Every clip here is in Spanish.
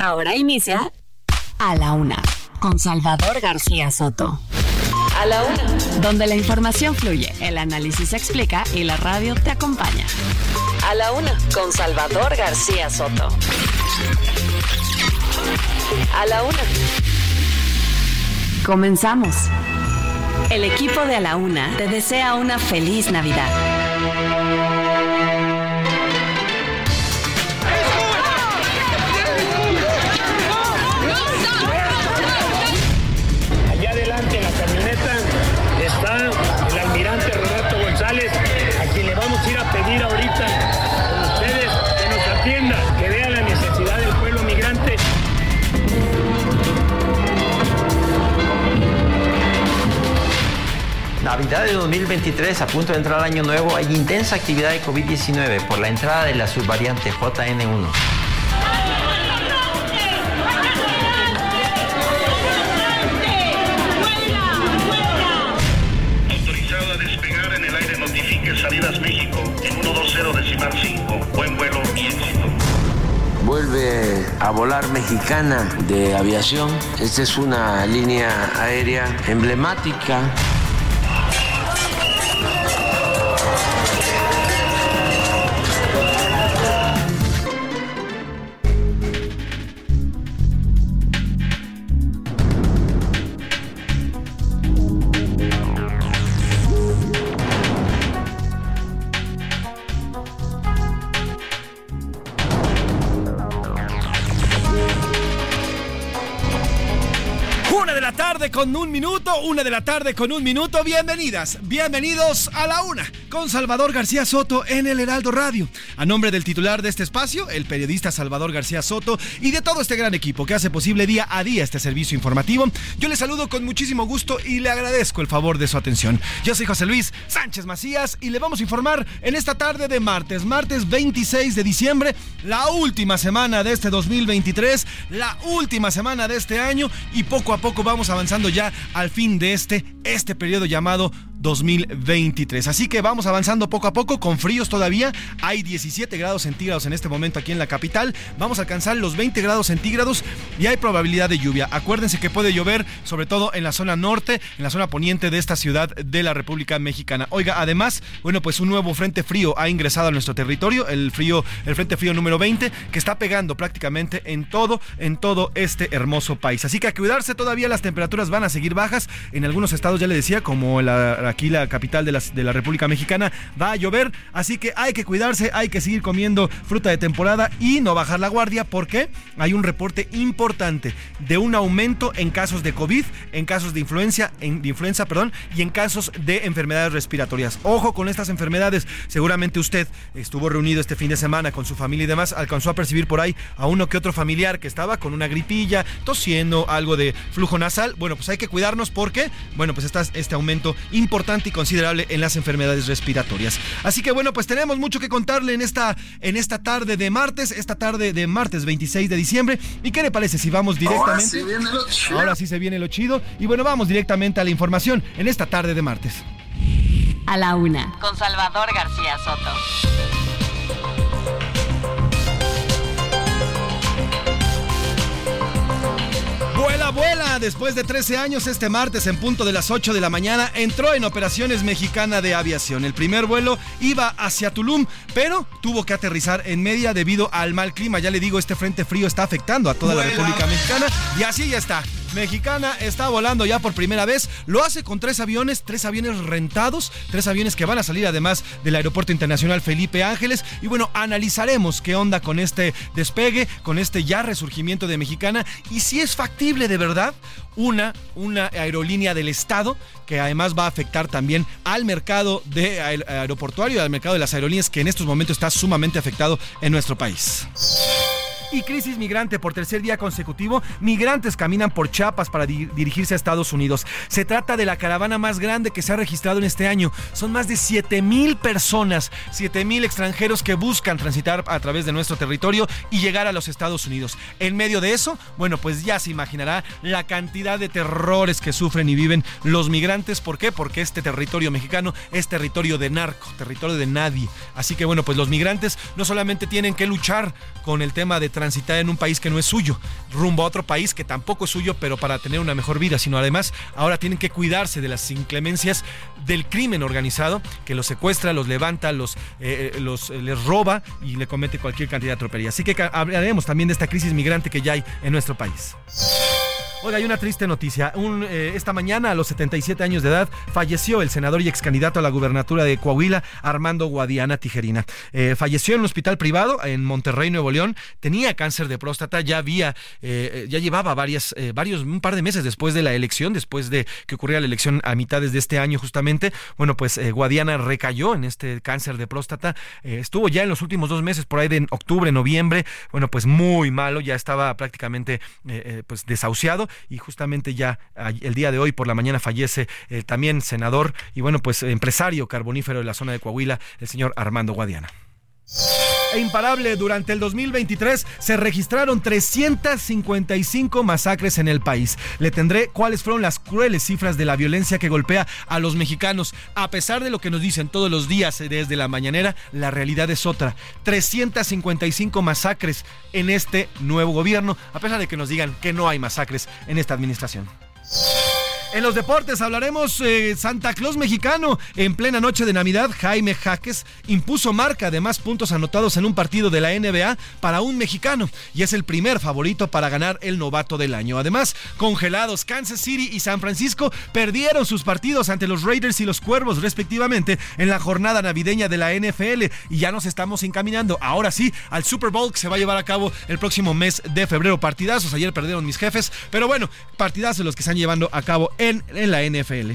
Ahora inicia A la Una con Salvador García Soto. A la una. Donde la información fluye, el análisis se explica y la radio te acompaña. A la una con Salvador García Soto. A la una. Comenzamos. El equipo de A la Una te desea una feliz Navidad. Navidad de 2023, a punto de entrar al año nuevo, hay intensa actividad de COVID-19 por la entrada de la subvariante JN1. Autorizado a despegar en el aire notifique salidas México en 120 decimal 5. Buen vuelo y éxito. Vuelve a volar mexicana de aviación. Esta es una línea aérea emblemática. Minuto, una de la tarde con un minuto. Bienvenidas, bienvenidos a la una con Salvador García Soto en el Heraldo Radio. A nombre del titular de este espacio, el periodista Salvador García Soto y de todo este gran equipo que hace posible día a día este servicio informativo, yo le saludo con muchísimo gusto y le agradezco el favor de su atención. Yo soy José Luis Sánchez Macías y le vamos a informar en esta tarde de martes, martes 26 de diciembre, la última semana de este 2023, la última semana de este año y poco a poco vamos avanzando ya al fin de este, este periodo llamado 2023. Así que vamos avanzando poco a poco con fríos todavía. Hay 17 grados centígrados en este momento aquí en la capital. Vamos a alcanzar los 20 grados centígrados y hay probabilidad de lluvia. Acuérdense que puede llover sobre todo en la zona norte, en la zona poniente de esta ciudad de la República Mexicana. Oiga, además, bueno, pues un nuevo frente frío ha ingresado a nuestro territorio, el frío, el frente frío número 20, que está pegando prácticamente en todo, en todo este hermoso país. Así que a cuidarse todavía las temperaturas van a seguir bajas. En algunos estados ya le decía, como la, aquí la capital de la, República Mexicana, va a llover. Así que hay que cuidarse, hay que seguir comiendo fruta de temporada y no bajar la guardia porque hay un reporte importante de un aumento en casos de COVID, en casos de influencia, en, influenza, perdón, y en casos de enfermedades respiratorias. Ojo con estas enfermedades. Seguramente usted estuvo reunido este fin de semana con su familia y demás, alcanzó a percibir por ahí a uno que otro familiar que estaba con una gripilla, tosiendo, algo de flujo nasal. Bueno, pues hay que cuidarnos porque, bueno, pues está este aumento importante y considerable en las enfermedades respiratorias. Así que bueno, pues tenemos mucho que contarle en esta, en esta tarde de martes, esta tarde de martes 26 de diciembre. ¿Y qué le parece si vamos directamente? Ahora sí viene lo chido. Ahora sí se viene lo chido. Y bueno, vamos directamente a la información en esta tarde de martes. A la Una Con Salvador García Soto. Vuela, vuela. Después de 13 años, este martes en punto de las 8 de la mañana, entró en operaciones mexicana de aviación. El primer vuelo iba hacia Tulum, pero tuvo que aterrizar en media debido al mal clima. Ya le digo, este frente frío está afectando a toda la República Mexicana. Y así ya está. Mexicana está volando ya por primera vez. Lo hace con tres aviones, tres aviones rentados, tres aviones que van a salir además del Aeropuerto Internacional Felipe Ángeles. Y bueno, analizaremos qué onda con este despegue, con este ya resurgimiento de Mexicana y si es factible de verdad una, una aerolínea del Estado que además va a afectar también al mercado de aeroportuario, al mercado de las aerolíneas que en estos momentos está sumamente afectado en nuestro país. Y crisis migrante por tercer día consecutivo, migrantes caminan por Chiapas para dirigirse a Estados Unidos. Se trata de la caravana más grande que se ha registrado en este año. Son más de 7 mil personas, 7 mil extranjeros que buscan transitar a través de nuestro territorio y llegar a los Estados Unidos. En medio de eso, bueno, pues ya se imaginará la cantidad de terrores que sufren y viven los migrantes. ¿Por qué? Porque este territorio mexicano es territorio de narco, territorio de nadie. Así que bueno, pues los migrantes no solamente tienen que luchar con el tema de transitar en un país que no es suyo, rumbo a otro país que tampoco es suyo, pero para tener una mejor vida, sino además ahora tienen que cuidarse de las inclemencias del crimen organizado que los secuestra, los levanta, los, eh, eh, eh, les roba y le comete cualquier cantidad de atropellas. Así que hablaremos también de esta crisis migrante que ya hay en nuestro país. Oiga, hay una triste noticia. Eh, esta mañana, a los 77 años de edad, falleció el senador y ex candidato a la gubernatura de Coahuila, Armando Guadiana Tijerina. Eh, falleció en un hospital privado en Monterrey, Nuevo León. Tenía cáncer de próstata, ya había, eh, ya llevaba varias, varios, un par de meses después de la elección, después de que ocurriera la elección a mitades de este año, justamente. Bueno, pues Guadiana recayó en este cáncer de próstata. estuvo ya en los últimos dos meses, por ahí de octubre, noviembre. Bueno, pues muy malo, ya estaba prácticamente pues desahuciado y justamente ya el día de hoy por la mañana fallece el también senador y bueno, pues empresario carbonífero de la zona de Coahuila, el señor Armando Guadiana e imparable. Durante el 2023 se registraron 355 masacres en el país. Le tendré cuáles fueron las crueles cifras de la violencia que golpea a los mexicanos. A pesar de lo que nos dicen todos los días desde la mañanera, la realidad es otra. 355 masacres en este nuevo gobierno, a pesar de que nos digan que no hay masacres en esta administración. En los deportes hablaremos eh, Santa Claus mexicano. En plena noche de Navidad, Jaime Jaques impuso marca de más puntos anotados en un partido de la NBA para un mexicano y es el primer favorito para ganar el novato del año. Además, congelados Kansas City y San Francisco perdieron sus partidos ante los Raiders y los Cuervos respectivamente en la jornada navideña de la NFL y ya nos estamos encaminando ahora sí al Super Bowl que se va a llevar a cabo el próximo mes de febrero. Partidazos, ayer perdieron mis jefes, pero bueno, partidazos los que están llevando a cabo en, la NFL.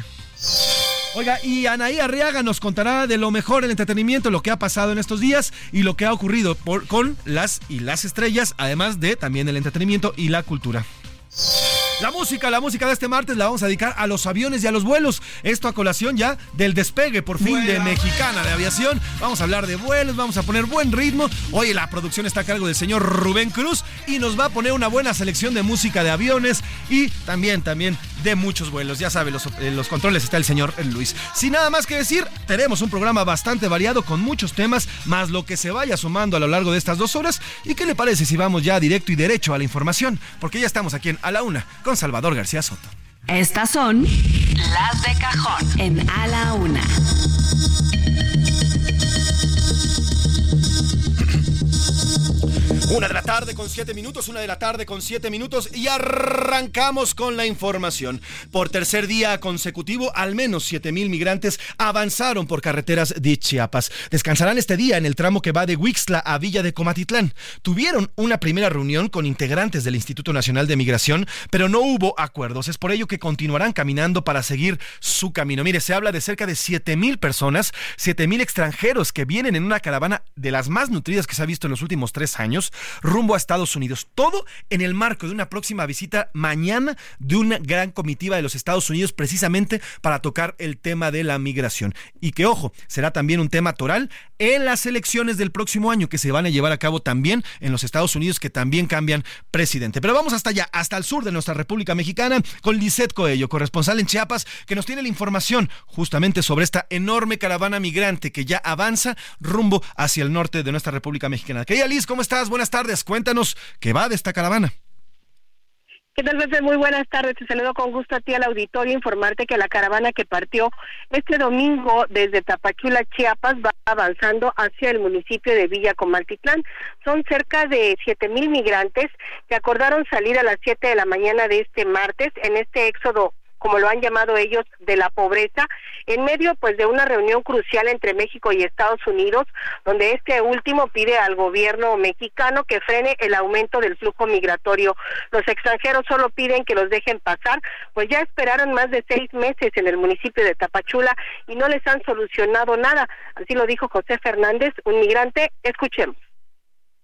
Oiga, y Anaí Arriaga nos contará de lo mejor en entretenimiento, lo que ha pasado en estos días y lo que ha ocurrido con las y las estrellas, además de también el entretenimiento y la cultura. La música, la música de este martes la vamos a dedicar a los aviones y a los vuelos. Esto a colación ya del despegue por fin de Mexicana de Aviación. Vamos a hablar de vuelos, vamos a poner buen ritmo. Hoy la producción está a cargo del señor Rubén Cruz y nos va a poner una buena selección de música de aviones y también, también de muchos vuelos. Ya sabe, los, eh, los controles está el señor Luis. Sin nada más que decir, tenemos un programa bastante variado con muchos temas, más lo que se vaya sumando a lo largo de estas dos horas. ¿Y qué le parece si vamos ya directo y derecho a la información? Porque ya estamos aquí en A la Una con Salvador García Soto. Estas son las de cajón en A la Una. Una de la tarde con siete minutos, una de la tarde con siete minutos y arrancamos con la información. Por tercer día consecutivo, al menos siete mil migrantes avanzaron por carreteras de Chiapas. Descansarán este día en el tramo que va de Huixla a Villa de Comatitlán. Tuvieron una primera reunión con integrantes del Instituto Nacional de Migración, pero no hubo acuerdos. Es por ello que continuarán caminando para seguir su camino. Mire, se habla de cerca de siete mil personas, siete mil extranjeros que vienen en una caravana de las más nutridas que se ha visto en los últimos tres años rumbo a Estados Unidos. Todo en el marco de una próxima visita mañana de una gran comitiva de los Estados Unidos precisamente para tocar el tema de la migración. Y que, ojo, será también un tema toral en las elecciones del próximo año que se van a llevar a cabo también en los Estados Unidos que también cambian presidente. Pero vamos hasta allá, hasta el sur de nuestra República Mexicana con Lisette Coello, corresponsal en Chiapas, que nos tiene la información justamente sobre esta enorme caravana migrante que ya avanza rumbo hacia el norte de nuestra República Mexicana. Querida Liz, ¿cómo estás? Buenas tardes, cuéntanos qué va de esta caravana. ¿Qué tal? Muy buenas tardes. Te saludo con gusto a ti al auditorio. Informarte que la caravana que partió este domingo desde Tapachula, Chiapas, va avanzando hacia el municipio de Villa Comaltitlán. Son cerca de siete mil migrantes que acordaron salir a las siete de la mañana de este martes en este éxodo como lo han llamado ellos, de la pobreza, en medio pues de una reunión crucial entre México y Estados Unidos, donde este último pide al gobierno mexicano que frene el aumento del flujo migratorio. Los extranjeros solo piden que los dejen pasar, pues ya esperaron más de seis meses en el municipio de Tapachula y no les han solucionado nada. Así lo dijo José Fernández, un migrante. Escuchemos.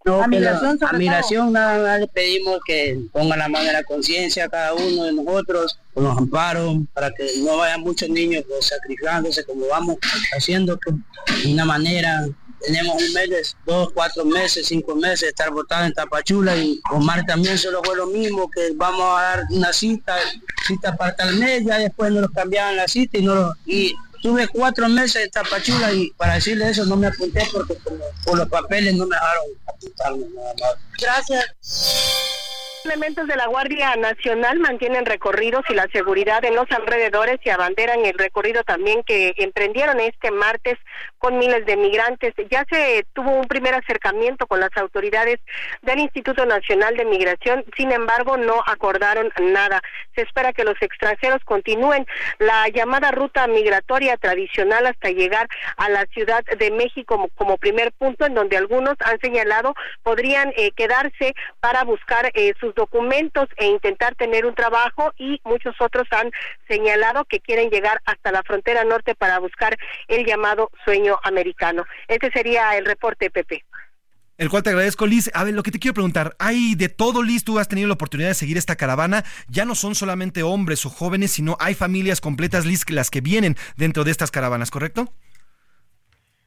No, admiración, nada le pedimos que pongan la mano en la conciencia cada uno de nosotros, con los amparos, para que no vayan muchos niños pues, sacrificándose como vamos haciendo pues, de una manera. Tenemos un mes, dos, cuatro meses, cinco meses de estar votados en Tapachula y Omar también solo fue lo mismo, que vamos a dar una cita, cita para tal mes, ya después nos cambiaban la cita y no lo, y Tuve cuatro meses en Tapachula y para decirle eso no me apunté porque por los papeles no me dejaron apuntarme nada más. Gracias. Elementos de la Guardia Nacional mantienen recorridos y la seguridad en los alrededores y abanderan el recorrido también que emprendieron este martes con miles de migrantes. Ya se tuvo un primer acercamiento con las autoridades del Instituto Nacional de Migración, sin embargo no acordaron nada. Se espera que los extranjeros continúen la llamada ruta migratoria tradicional hasta llegar a la Ciudad de México como, primer punto en donde algunos han señalado podrían eh, quedarse para buscar eh, sus documentos e intentar tener un trabajo y muchos otros han señalado que quieren llegar hasta la frontera norte para buscar el llamado sueño americano. Ese sería el reporte, Pepe. El cual te agradezco, Liz. A ver, lo que te quiero preguntar, hay de todo, Liz, tú has tenido la oportunidad de seguir esta caravana. Ya no son solamente hombres o jóvenes, sino hay familias completas, Liz, las que vienen dentro de estas caravanas, ¿correcto?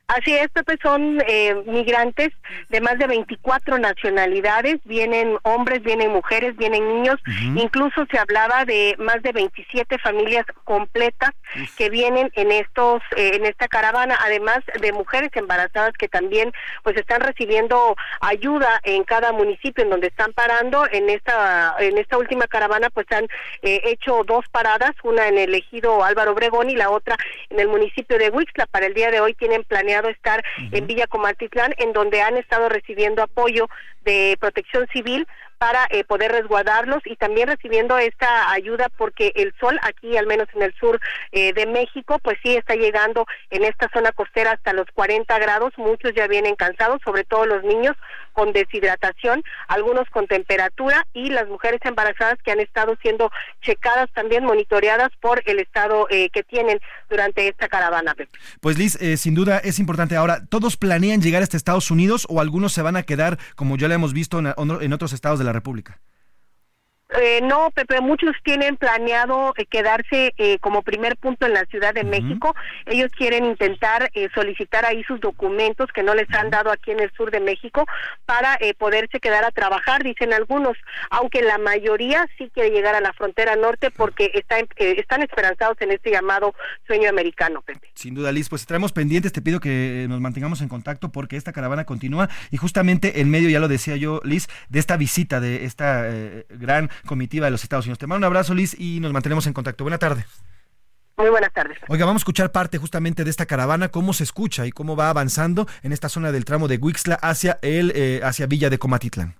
Así es, Pepe, son eh, migrantes de más de 24 nacionalidades, vienen hombres, vienen mujeres, vienen niños, incluso se hablaba de más de 27 familias completas que vienen en estos eh, en esta caravana, además de mujeres embarazadas que también pues están recibiendo ayuda en cada municipio en donde están parando. En esta en esta última caravana pues han eh, hecho dos paradas, una en el ejido Álvaro Obregón y la otra en el municipio de Huixla. Para el día de hoy tienen planeado estar en Villa Comaltitlán, en donde han estado recibiendo apoyo de protección civil para eh, poder resguardarlos y también recibiendo esta ayuda porque el sol aquí, al menos en el sur eh, de México, pues sí está llegando en esta zona costera hasta los 40 grados. Muchos ya vienen cansados, sobre todo los niños con deshidratación, algunos con temperatura y las mujeres embarazadas que han estado siendo checadas también, monitoreadas por el estado eh, que tienen durante esta caravana. Pues Liz, sin duda es importante. Ahora, ¿todos planean llegar hasta Estados Unidos o algunos se van a quedar, como ya lo hemos visto en, en otros estados de la República? Eh, no, Pepe, muchos tienen planeado eh, quedarse eh, como primer punto en la Ciudad de México. Ellos quieren intentar solicitar ahí sus documentos que no les han dado aquí en el sur de México para poderse quedar a trabajar, dicen algunos, aunque la mayoría sí quiere llegar a la frontera norte porque está, están esperanzados en este llamado sueño americano, Pepe. Sin duda, Liz, pues estaremos pendientes, te pido que nos mantengamos en contacto porque esta caravana continúa. Y justamente en medio, ya lo decía yo, Liz, de esta visita, de esta gran comitiva de los Estados Unidos. Te mando un abrazo, Liz, y nos mantenemos en contacto. Buena tarde. Muy buenas tardes. Oiga, vamos a escuchar parte justamente de esta caravana, cómo se escucha y cómo va avanzando en esta zona del tramo de Huixla hacia el, eh, hacia Villa de Comatitlán.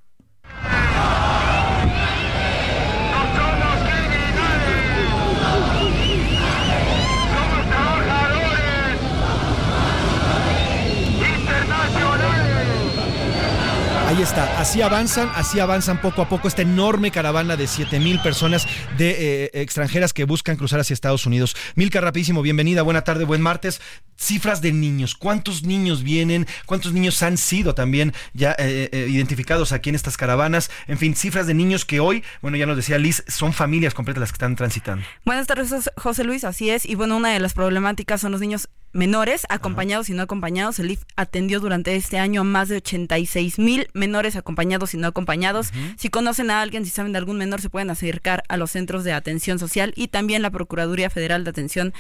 Ahí está, así avanzan, así avanzan poco a poco esta enorme caravana de 7 mil personas de eh, extranjeras que buscan cruzar hacia Estados Unidos. Milka, rapidísimo, bienvenida, buena tarde, buen martes. Cifras de niños, ¿cuántos niños vienen? ¿Cuántos niños han sido también ya eh, eh, identificados aquí en estas caravanas? En fin, cifras de niños que hoy, bueno, ya nos decía Liz, son familias completas las que están transitando. Buenas tardes, José Luis, así es. Y bueno, una de las problemáticas son los niños menores, acompañados y no acompañados. El IF atendió durante este año a más de 86 mil menores acompañados y no acompañados. Si conocen a alguien, si saben de algún menor, se pueden acercar a los centros de atención social y también la Procuraduría Federal de Atención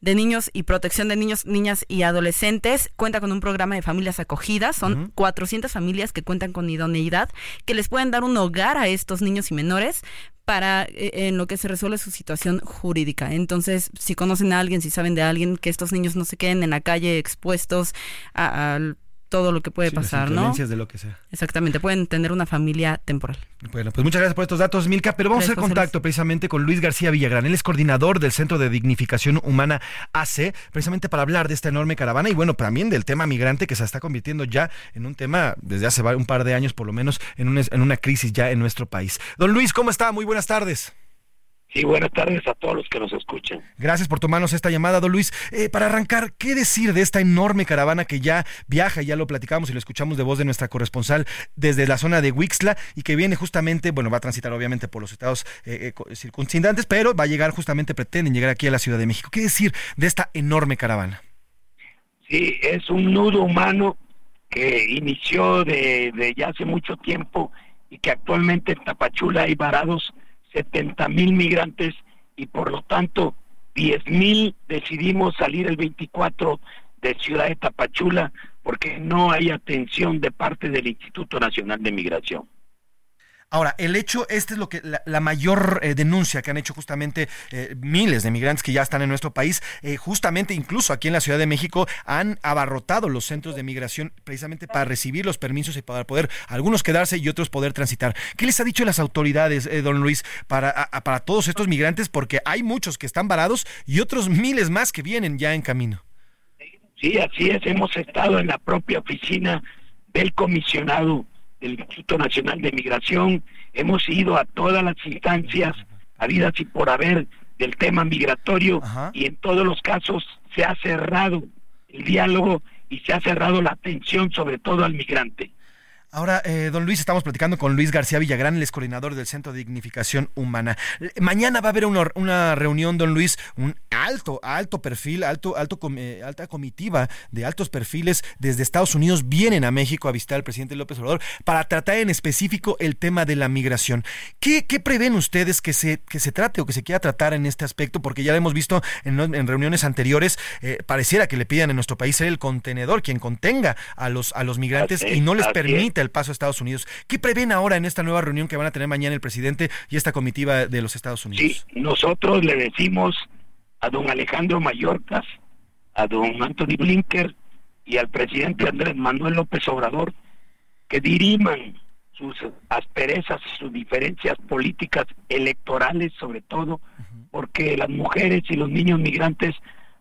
de Niños y Protección de Niños, Niñas y Adolescentes. Cuenta con un programa de familias acogidas. Son 400 familias que cuentan con idoneidad, que les pueden dar un hogar a estos niños y menores para eh, en lo que se resuelve su situación jurídica. Entonces, si conocen a alguien, si saben de alguien, que estos niños no se queden en la calle expuestos al todo lo que puede pasar, ¿no? de lo que sea. Exactamente, pueden tener una familia temporal. Bueno, pues muchas gracias por estos datos, Milka, pero vamos a hacer contacto precisamente con Luis García Villagrán. Él es coordinador del Centro de Dignificación Humana AC, precisamente para hablar de esta enorme caravana y bueno, también del tema migrante que se está convirtiendo ya en un tema desde hace un par de años por lo menos en una, en una crisis ya en nuestro país. Don Luis, ¿cómo está? Muy buenas tardes. Sí, buenas tardes a todos los que nos escuchan. Gracias por tomarnos esta llamada, don Luis. Eh, para arrancar, ¿qué decir de esta enorme caravana que ya viaja, ya lo platicamos y lo escuchamos de voz de nuestra corresponsal desde la zona de Wixla y que viene justamente, bueno, va a transitar obviamente por los estados eh, eh, circuncindantes, pero va a llegar justamente, pretenden llegar aquí a la Ciudad de México. ¿Qué decir de esta enorme caravana? Sí, es un nudo humano que inició de, de ya hace mucho tiempo y que actualmente en Tapachula hay varados 70 mil migrantes y por lo tanto 10 mil decidimos salir el 24 de Ciudad de Tapachula porque no hay atención de parte del Instituto Nacional de Migración. Ahora, el hecho, este es lo que la, mayor eh, denuncia que han hecho justamente eh, miles de migrantes que ya están en nuestro país, eh, justamente incluso aquí en la Ciudad de México han abarrotado los centros de migración precisamente para recibir los permisos y para poder algunos quedarse y otros poder transitar. ¿Qué les ha dicho las autoridades, don Luis, para, para todos estos migrantes? Porque hay muchos que están varados y otros miles más que vienen ya en camino. Sí, así es. Hemos estado en la propia oficina del comisionado del Instituto Nacional de Migración, hemos ido a todas las instancias habidas y por haber del tema migratorio y en todos los casos se ha cerrado el diálogo y se ha cerrado la atención sobre todo al migrante. Ahora, eh, don Luis, estamos platicando con Luis García Villagrán, el coordinador del Centro de Dignificación Humana. Mañana va a haber una, reunión, don Luis, un alto, alto perfil, alto, alto, eh, alta comitiva de altos perfiles desde Estados Unidos vienen a México a visitar al presidente López Obrador para tratar en específico el tema de la migración. ¿Qué, prevén ustedes que se, que se trate o que se quiera tratar en este aspecto? Porque ya lo hemos visto en, reuniones anteriores, eh, pareciera que le pidan en nuestro país ser el contenedor, quien contenga a los, a los migrantes y no les permite el paso a Estados Unidos. ¿Qué prevén ahora en esta nueva reunión que van a tener mañana el presidente y esta comitiva de los Estados Unidos? Sí, nosotros le decimos a don Alejandro Mayorkas, a don Anthony Blinker y al presidente Andrés Manuel López Obrador que diriman sus asperezas, sus diferencias políticas electorales sobre todo, porque las mujeres y los niños migrantes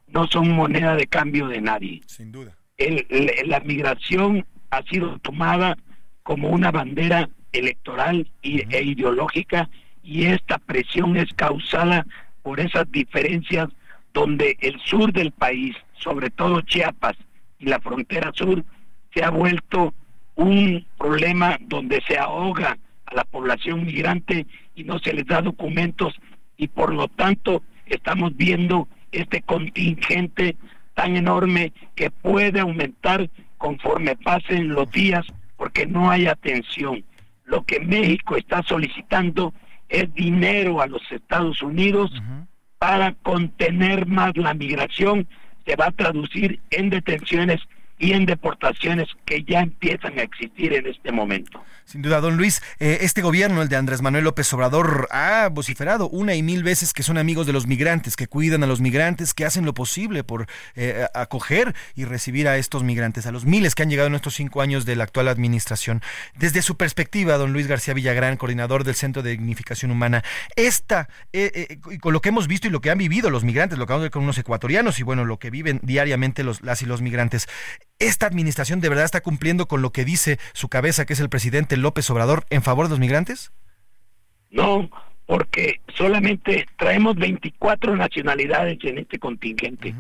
no son moneda de cambio de nadie. Sin duda. la migración ha sido tomada como una bandera electoral e ideológica y esta presión es causada por esas diferencias donde el sur del país, sobre todo Chiapas y la frontera sur, se ha vuelto un problema donde se ahoga a la población migrante y no se les da documentos y por lo tanto estamos viendo este contingente tan enorme que puede aumentar conforme pasen los días porque no hay atención. Lo que México está solicitando es dinero a los Estados Unidos para contener más la migración. Se va a traducir en detenciones y en deportaciones que ya empiezan a existir en este momento. Sin duda, don Luis, eh, este gobierno, el de Andrés Manuel López Obrador, ha vociferado una y mil veces que son amigos de los migrantes, que cuidan a los migrantes, que hacen lo posible por eh, acoger y recibir a estos migrantes, a los miles que han llegado en estos cinco años de la actual administración. Desde su perspectiva, don Luis García Villagrán, coordinador del Centro de Dignificación Humana, esta, eh, con lo que hemos visto y lo que han vivido los migrantes, lo que vamos a ver con unos ecuatorianos y bueno, lo que viven diariamente los, las y los migrantes, ¿esta administración de verdad está cumpliendo con lo que dice su cabeza, que es el presidente López Obrador en favor de los migrantes? No, porque solamente traemos 24 nacionalidades en este contingente,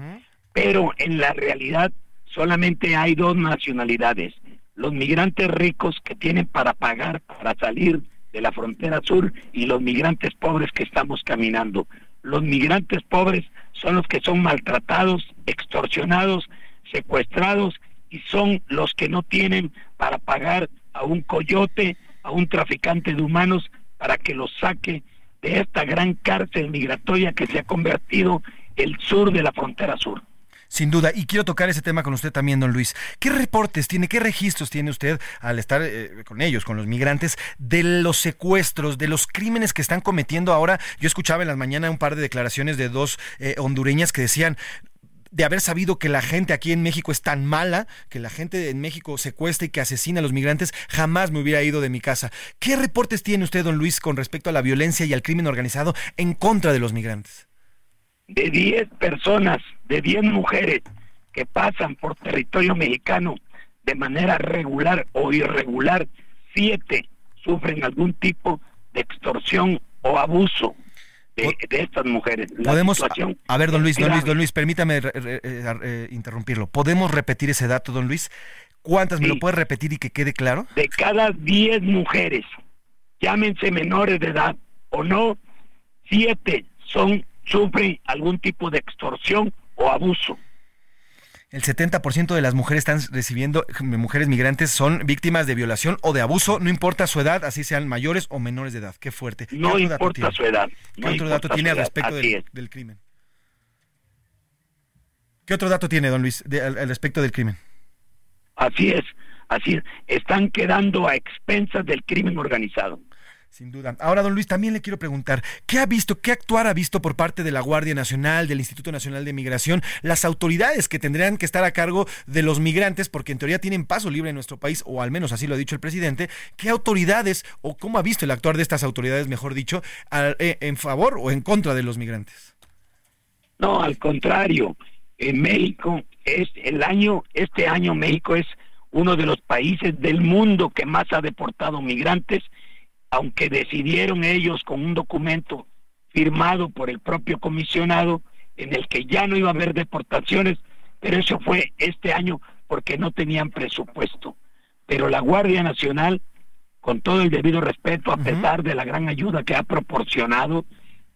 pero en la realidad solamente hay dos nacionalidades, los migrantes ricos que tienen para pagar para salir de la frontera sur y los migrantes pobres que estamos caminando. Los migrantes pobres son los que son maltratados, extorsionados, secuestrados y son los que no tienen para pagar a un coyote, a un traficante de humanos, para que los saque de esta gran cárcel migratoria que se ha convertido el sur de la frontera sur. Sin duda, y quiero tocar ese tema con usted también, don Luis. ¿Qué reportes tiene, qué registros tiene usted al estar eh, con ellos, con los migrantes, de los secuestros, de los crímenes que están cometiendo ahora? Yo escuchaba en las mañanas un par de declaraciones de dos eh, hondureñas que decían, de haber sabido que la gente aquí en México es tan mala, que la gente en México secuestra y que asesina a los migrantes, jamás me hubiera ido de mi casa. ¿Qué reportes tiene usted, don Luis, con respecto a la violencia y al crimen organizado en contra de los migrantes? De 10 personas, de 10 mujeres que pasan por territorio mexicano de manera regular o irregular, 7 sufren algún tipo de extorsión o abuso de, estas mujeres. Podemos, a ver, don Luis, don Luis, don Luis, permítame eh, eh, interrumpirlo. ¿Podemos repetir ese dato, don Luis? ¿Cuántas me lo puede repetir y que quede claro? De cada 10 mujeres, llámense menores de edad o no, 7 son sufren algún tipo de extorsión o abuso. El 70% de las mujeres están recibiendo, mujeres migrantes son víctimas de violación o de abuso, no importa su edad, así sean mayores o menores de edad. Qué fuerte. No importa su edad. ¿Qué otro dato tiene al respecto del, crimen? ¿Qué otro dato tiene, don Luis, al respecto del crimen? Así es, así es. Están quedando a expensas del crimen organizado. Sin duda. Ahora, don Luis, también le quiero preguntar, ¿qué ha visto, qué actuar ha visto por parte de la Guardia Nacional, del Instituto Nacional de Migración, las autoridades que tendrían que estar a cargo de los migrantes, porque en teoría tienen paso libre en nuestro país, o al menos así lo ha dicho el presidente, ¿qué autoridades, o cómo ha visto el actuar de estas autoridades, mejor dicho, eh, en favor o en contra de los migrantes? No, al contrario, en México es el año, este año México es uno de los países del mundo que más ha deportado migrantes aunque decidieron ellos con un documento firmado por el propio comisionado en el que ya no iba a haber deportaciones, pero eso fue este año porque no tenían presupuesto. Pero la Guardia Nacional, con todo el debido respeto, a pesar de la gran ayuda que ha proporcionado,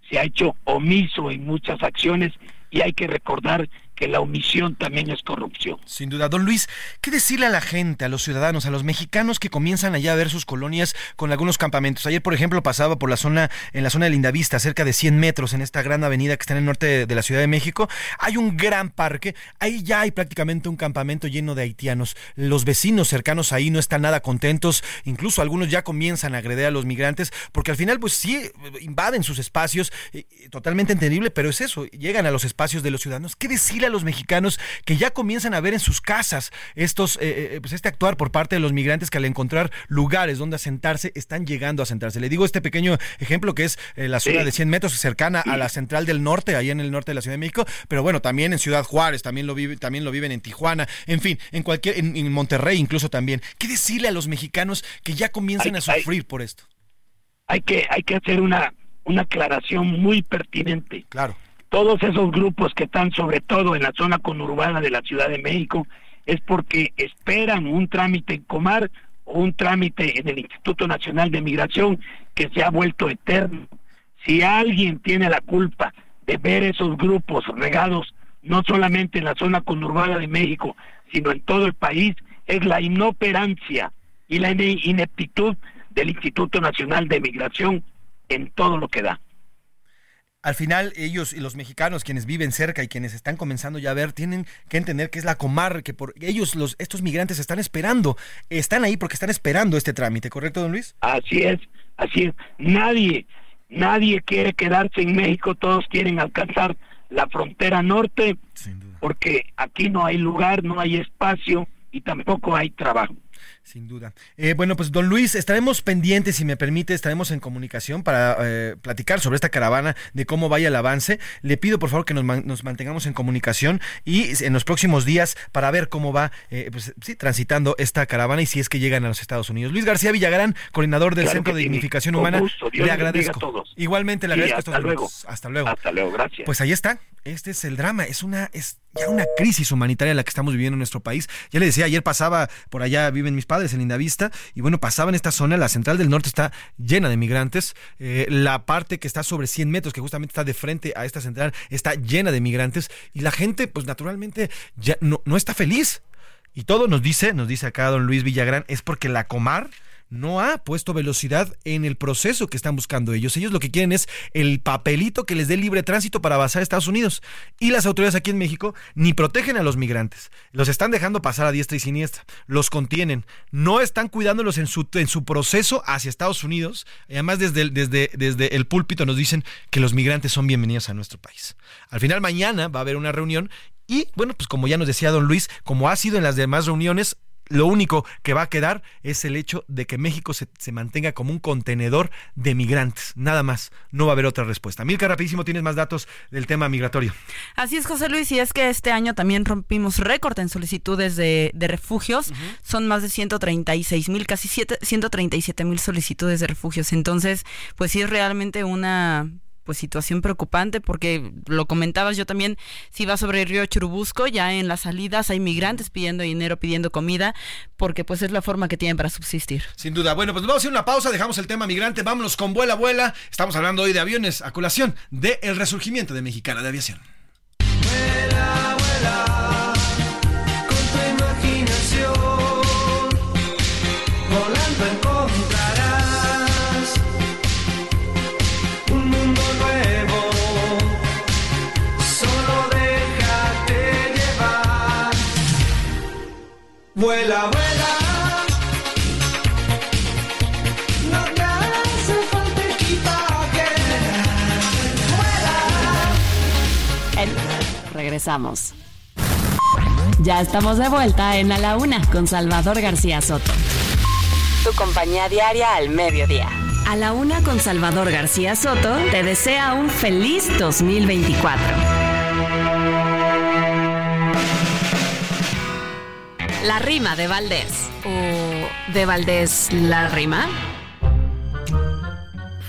se ha hecho omiso en muchas acciones y hay que recordar que la omisión también es corrupción. Sin duda. Don Luis, ¿qué decirle a la gente, a los ciudadanos, a los mexicanos que comienzan allá a ver sus colonias con algunos campamentos? Ayer, por ejemplo, pasaba por la zona, en la zona de Lindavista, cerca de 100 metros, en esta gran avenida que está en el norte de, la Ciudad de México. Hay un gran parque. Ahí ya hay prácticamente un campamento lleno de haitianos. Los vecinos cercanos ahí no están nada contentos. Incluso algunos ya comienzan a agredir a los migrantes, porque al final, pues sí, invaden sus espacios. Totalmente entendible, pero es eso. Llegan a los espacios de los ciudadanos. ¿Qué decirle a los mexicanos que ya comienzan a ver en sus casas estos, eh, eh, pues este actuar por parte de los migrantes que al encontrar lugares donde asentarse están llegando a asentarse. Le digo este pequeño ejemplo que es eh, la zona de 100 metros cercana a la central del norte, ahí en el norte de la Ciudad de México, pero bueno, también en Ciudad Juárez, también lo, vive, también lo viven en Tijuana, en fin, en cualquier, en, Monterrey incluso también. ¿Qué decirle a los mexicanos que ya comienzan a sufrir por esto? Hay que, hay que hacer una, una aclaración muy pertinente. Claro todos esos grupos que están sobre todo en la zona conurbada de la Ciudad de México es porque esperan un trámite en Comar o un trámite en el Instituto Nacional de Migración que se ha vuelto eterno. Si alguien tiene la culpa de ver esos grupos regados no solamente en la zona conurbada de México, sino en todo el país, es la inoperancia y la ineptitud del Instituto Nacional de Migración en todo lo que da al final ellos y los mexicanos quienes viven cerca y quienes están comenzando ya a ver tienen que entender que es la comar que por ellos los estos migrantes están esperando están ahí porque están esperando este trámite correcto don Luis así es así es. Nadie nadie quiere quedarse en México todos quieren alcanzar la frontera norte porque aquí no hay lugar no hay espacio y tampoco hay trabajo sin duda. Eh, bueno, pues don Luis, estaremos pendientes, si me permite, estaremos en comunicación para eh, platicar sobre esta caravana, de cómo vaya el avance. Le pido por favor que nos, nos mantengamos en comunicación y en los próximos días para ver cómo va eh, pues, sí, transitando esta caravana y si es que llegan a los Estados Unidos. Luis García Villagrán, coordinador del Centro de Dignificación Humana, le agradezco. Igualmente le agradezco. hasta luego. Hasta luego. Hasta luego, gracias. Pues ahí está. Este es el drama. Es una, es ya una crisis humanitaria la que estamos viviendo en nuestro país. Ya le decía, ayer pasaba por allá, viven mis padres en Lindavista, y bueno, pasaba en esta zona, la central del norte está llena de migrantes, eh, la parte que está sobre 100 metros, que justamente está de frente a esta central, está llena de migrantes, y la gente, pues naturalmente, ya no, no está feliz. Y todo nos dice, nos dice acá don Luis Villagrán, es porque la Comar no ha puesto velocidad en el proceso que están buscando ellos. Ellos lo que quieren es el papelito que les dé libre tránsito para pasar a Estados Unidos. Y las autoridades aquí en México ni protegen a los migrantes, los están dejando pasar a diestra y siniestra, los contienen, no están cuidándolos en su, en su proceso hacia Estados Unidos. Y además, desde desde, desde el púlpito nos dicen que los migrantes son bienvenidos a nuestro país. Al final, mañana va a haber una reunión y bueno, pues como ya nos decía don Luis, como ha sido en las demás reuniones, lo único que va a quedar es el hecho de que México se, mantenga como un contenedor de migrantes. Nada más. No va a haber otra respuesta. Milka, rapidísimo, tienes más datos del tema migratorio. Así es, José Luis, y es que este año también rompimos récord en solicitudes de, refugios. Son más de 136 mil, casi 137 mil solicitudes de refugios. Entonces, pues sí es realmente una pues situación preocupante porque lo comentabas yo también si va sobre el río Churubusco ya en las salidas hay migrantes pidiendo dinero pidiendo comida porque pues es la forma que tienen para subsistir. Sin duda. Bueno pues vamos a hacer una pausa dejamos el tema migrante vámonos con vuela vuela. Estamos hablando hoy de aviones a colación de el resurgimiento de Mexicana de Aviación. Vuela vuela Vuela, vuela. No te hace falta equipaje. Vuela. Regresamos. Ya estamos de vuelta en A la Una con Salvador García Soto. Tu compañía diaria al mediodía. A la Una con Salvador García Soto te desea un feliz 2024. La rima de Valdés. ¿O de Valdés la rima?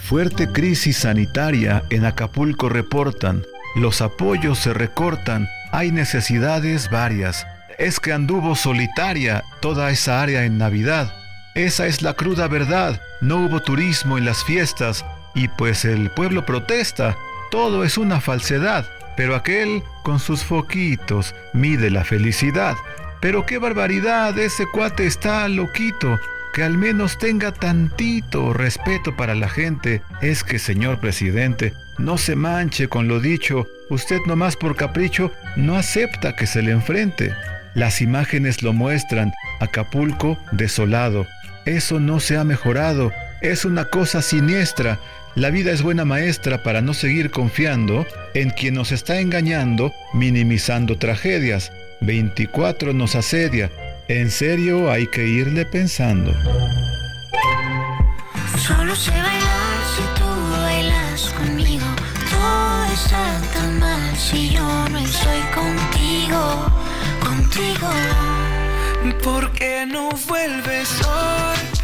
Fuerte crisis sanitaria en Acapulco reportan. Los apoyos se recortan. Hay necesidades varias. Es que anduvo solitaria toda esa área en Navidad. Esa es la cruda verdad. No hubo turismo en las fiestas y pues el pueblo protesta. Todo es una falsedad. Pero aquel, con sus foquitos, mide la felicidad. Pero qué barbaridad, ese cuate está loquito. Que al menos tenga tantito respeto para la gente. Es que, señor presidente, no se manche con lo dicho. Usted nomás por capricho no acepta que se le enfrente. Las imágenes lo muestran. Acapulco desolado. Eso no se ha mejorado. Es una cosa siniestra. La vida es buena maestra para no seguir confiando en quien nos está engañando, minimizando tragedias. 24 nos asedia. En serio hay que irle pensando. Solo sé bailar si tú bailas conmigo. Todo está tan mal si yo no estoy contigo, contigo. ¿Por qué no vuelves hoy?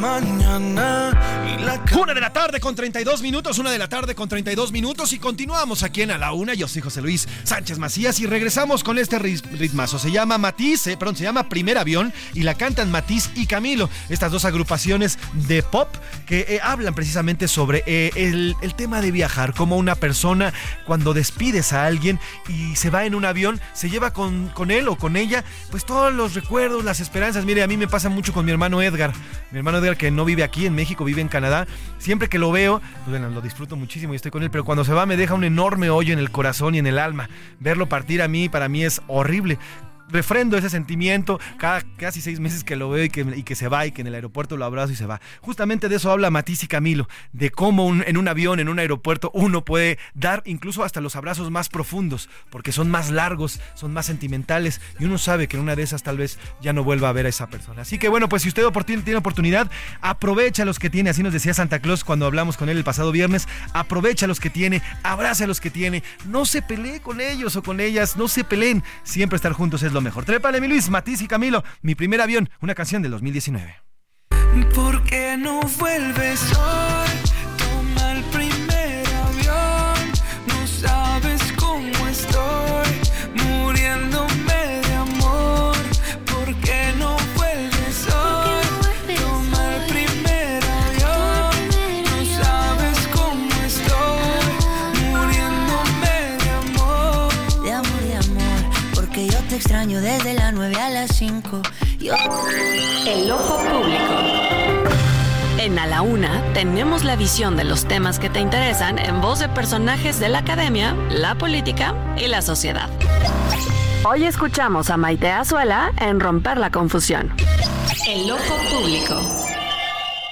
mañana. Una de la tarde con 32 minutos, una de la tarde con 32 minutos y continuamos aquí en A la Una. Yo soy José Luis Sánchez Macías y regresamos con este ritmazo. Se llama Matiz, eh, perdón, se llama Primer Avión y la cantan Matiz y Camilo. Estas dos agrupaciones de pop que eh, hablan precisamente sobre eh, el, el, tema de viajar. Como una persona cuando despides a alguien y se va en un avión, se lleva con, con él o con ella pues todos los recuerdos, las esperanzas. Mire, a mí me pasa mucho con mi hermano Edgar. Mi hermano Edgar que no vive aquí en México, vive en Canadá siempre que lo veo, pues bueno, lo disfruto muchísimo y estoy con él, pero cuando se va me deja un enorme hoyo en el corazón y en el alma. Verlo partir a mí, para mí es horrible refrendo ese sentimiento cada casi seis meses que lo veo y que, y que, se va y que en el aeropuerto lo abrazo y se va. Justamente de eso habla Matisse y Camilo, de cómo en un avión, en un aeropuerto, uno puede dar incluso hasta los abrazos más profundos, porque son más largos, son más sentimentales y uno sabe que en una de esas tal vez ya no vuelva a ver a esa persona. Así que bueno, pues si usted tiene oportunidad, aprovecha los que tiene, así nos decía Santa Claus cuando hablamos con él el pasado viernes, aprovecha los que tiene, abrace a los que tiene, no se pelee con ellos o con ellas, no se peleen, siempre estar juntos es lo mejor. Trépale, mi Luis, Matiz y Camilo, mi primer avión, una canción del 2019. ¿Por qué no vuelves hoy? Extraño desde las 9 a las 5. Yo... El ojo público. En A la Una tenemos la visión de los temas que te interesan en voz de personajes de la academia, la política y la sociedad. Hoy escuchamos a Maite Azuela en Romper la Confusión. El ojo público.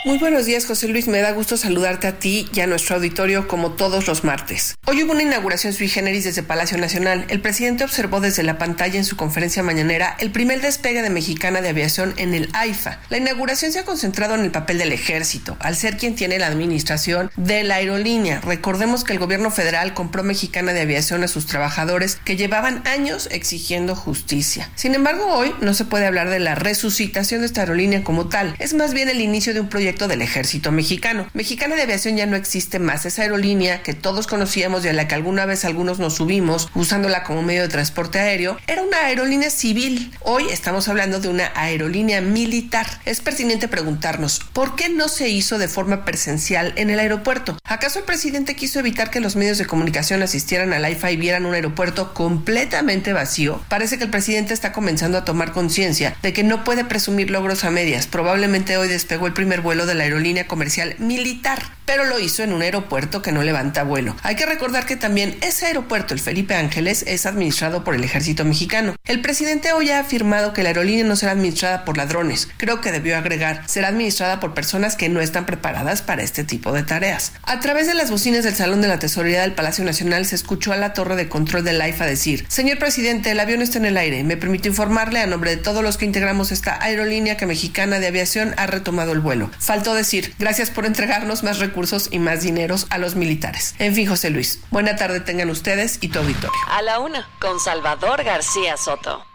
Muy buenos días, José Luis. Me da gusto saludarte a ti y a nuestro auditorio como todos los martes. Hoy hubo una inauguración sui generis desde Palacio Nacional. El presidente observó desde la pantalla en su conferencia mañanera el primer despegue de Mexicana de Aviación en el AIFA. La inauguración se ha concentrado en el papel del ejército, al ser quien tiene la administración de la aerolínea. Recordemos que el gobierno federal compró Mexicana de Aviación a sus trabajadores que llevaban años exigiendo justicia. Sin embargo, hoy no se puede hablar de la resucitación de esta aerolínea como tal. Es más bien el inicio de un proyecto del ejército mexicano. Mexicana de Aviación ya no existe más. Esa aerolínea que todos conocíamos y a la que alguna vez algunos nos subimos usándola como medio de transporte aéreo, era una aerolínea civil. Hoy estamos hablando de una aerolínea militar. Es pertinente preguntarnos, ¿por qué no se hizo de forma presencial en el aeropuerto? ¿Acaso el presidente quiso evitar que los medios de comunicación asistieran al IFA y vieran un aeropuerto completamente vacío? Parece que el presidente está comenzando a tomar conciencia de que no puede presumir logros a medias. Probablemente hoy despegó el primer vuelo de la aerolínea comercial militar, pero lo hizo en un aeropuerto que no levanta vuelo. Hay que recordar que también ese aeropuerto, el Felipe Ángeles, es administrado por el ejército mexicano. El presidente hoy ha afirmado que la aerolínea no será administrada por ladrones. Creo que debió agregar, será administrada por personas que no están preparadas para este tipo de tareas. A través de las bocinas del Salón de la Tesorería del Palacio Nacional se escuchó a la torre de control del AIFA decir, señor presidente, el avión está en el aire. Me permito informarle a nombre de todos los que integramos esta aerolínea que Mexicana de Aviación ha retomado el vuelo. Faltó decir, gracias por entregarnos más recursos y más dineros a los militares. En fin, José Luis, buena tarde tengan ustedes y tu auditorio. A la una, con Salvador García Soto.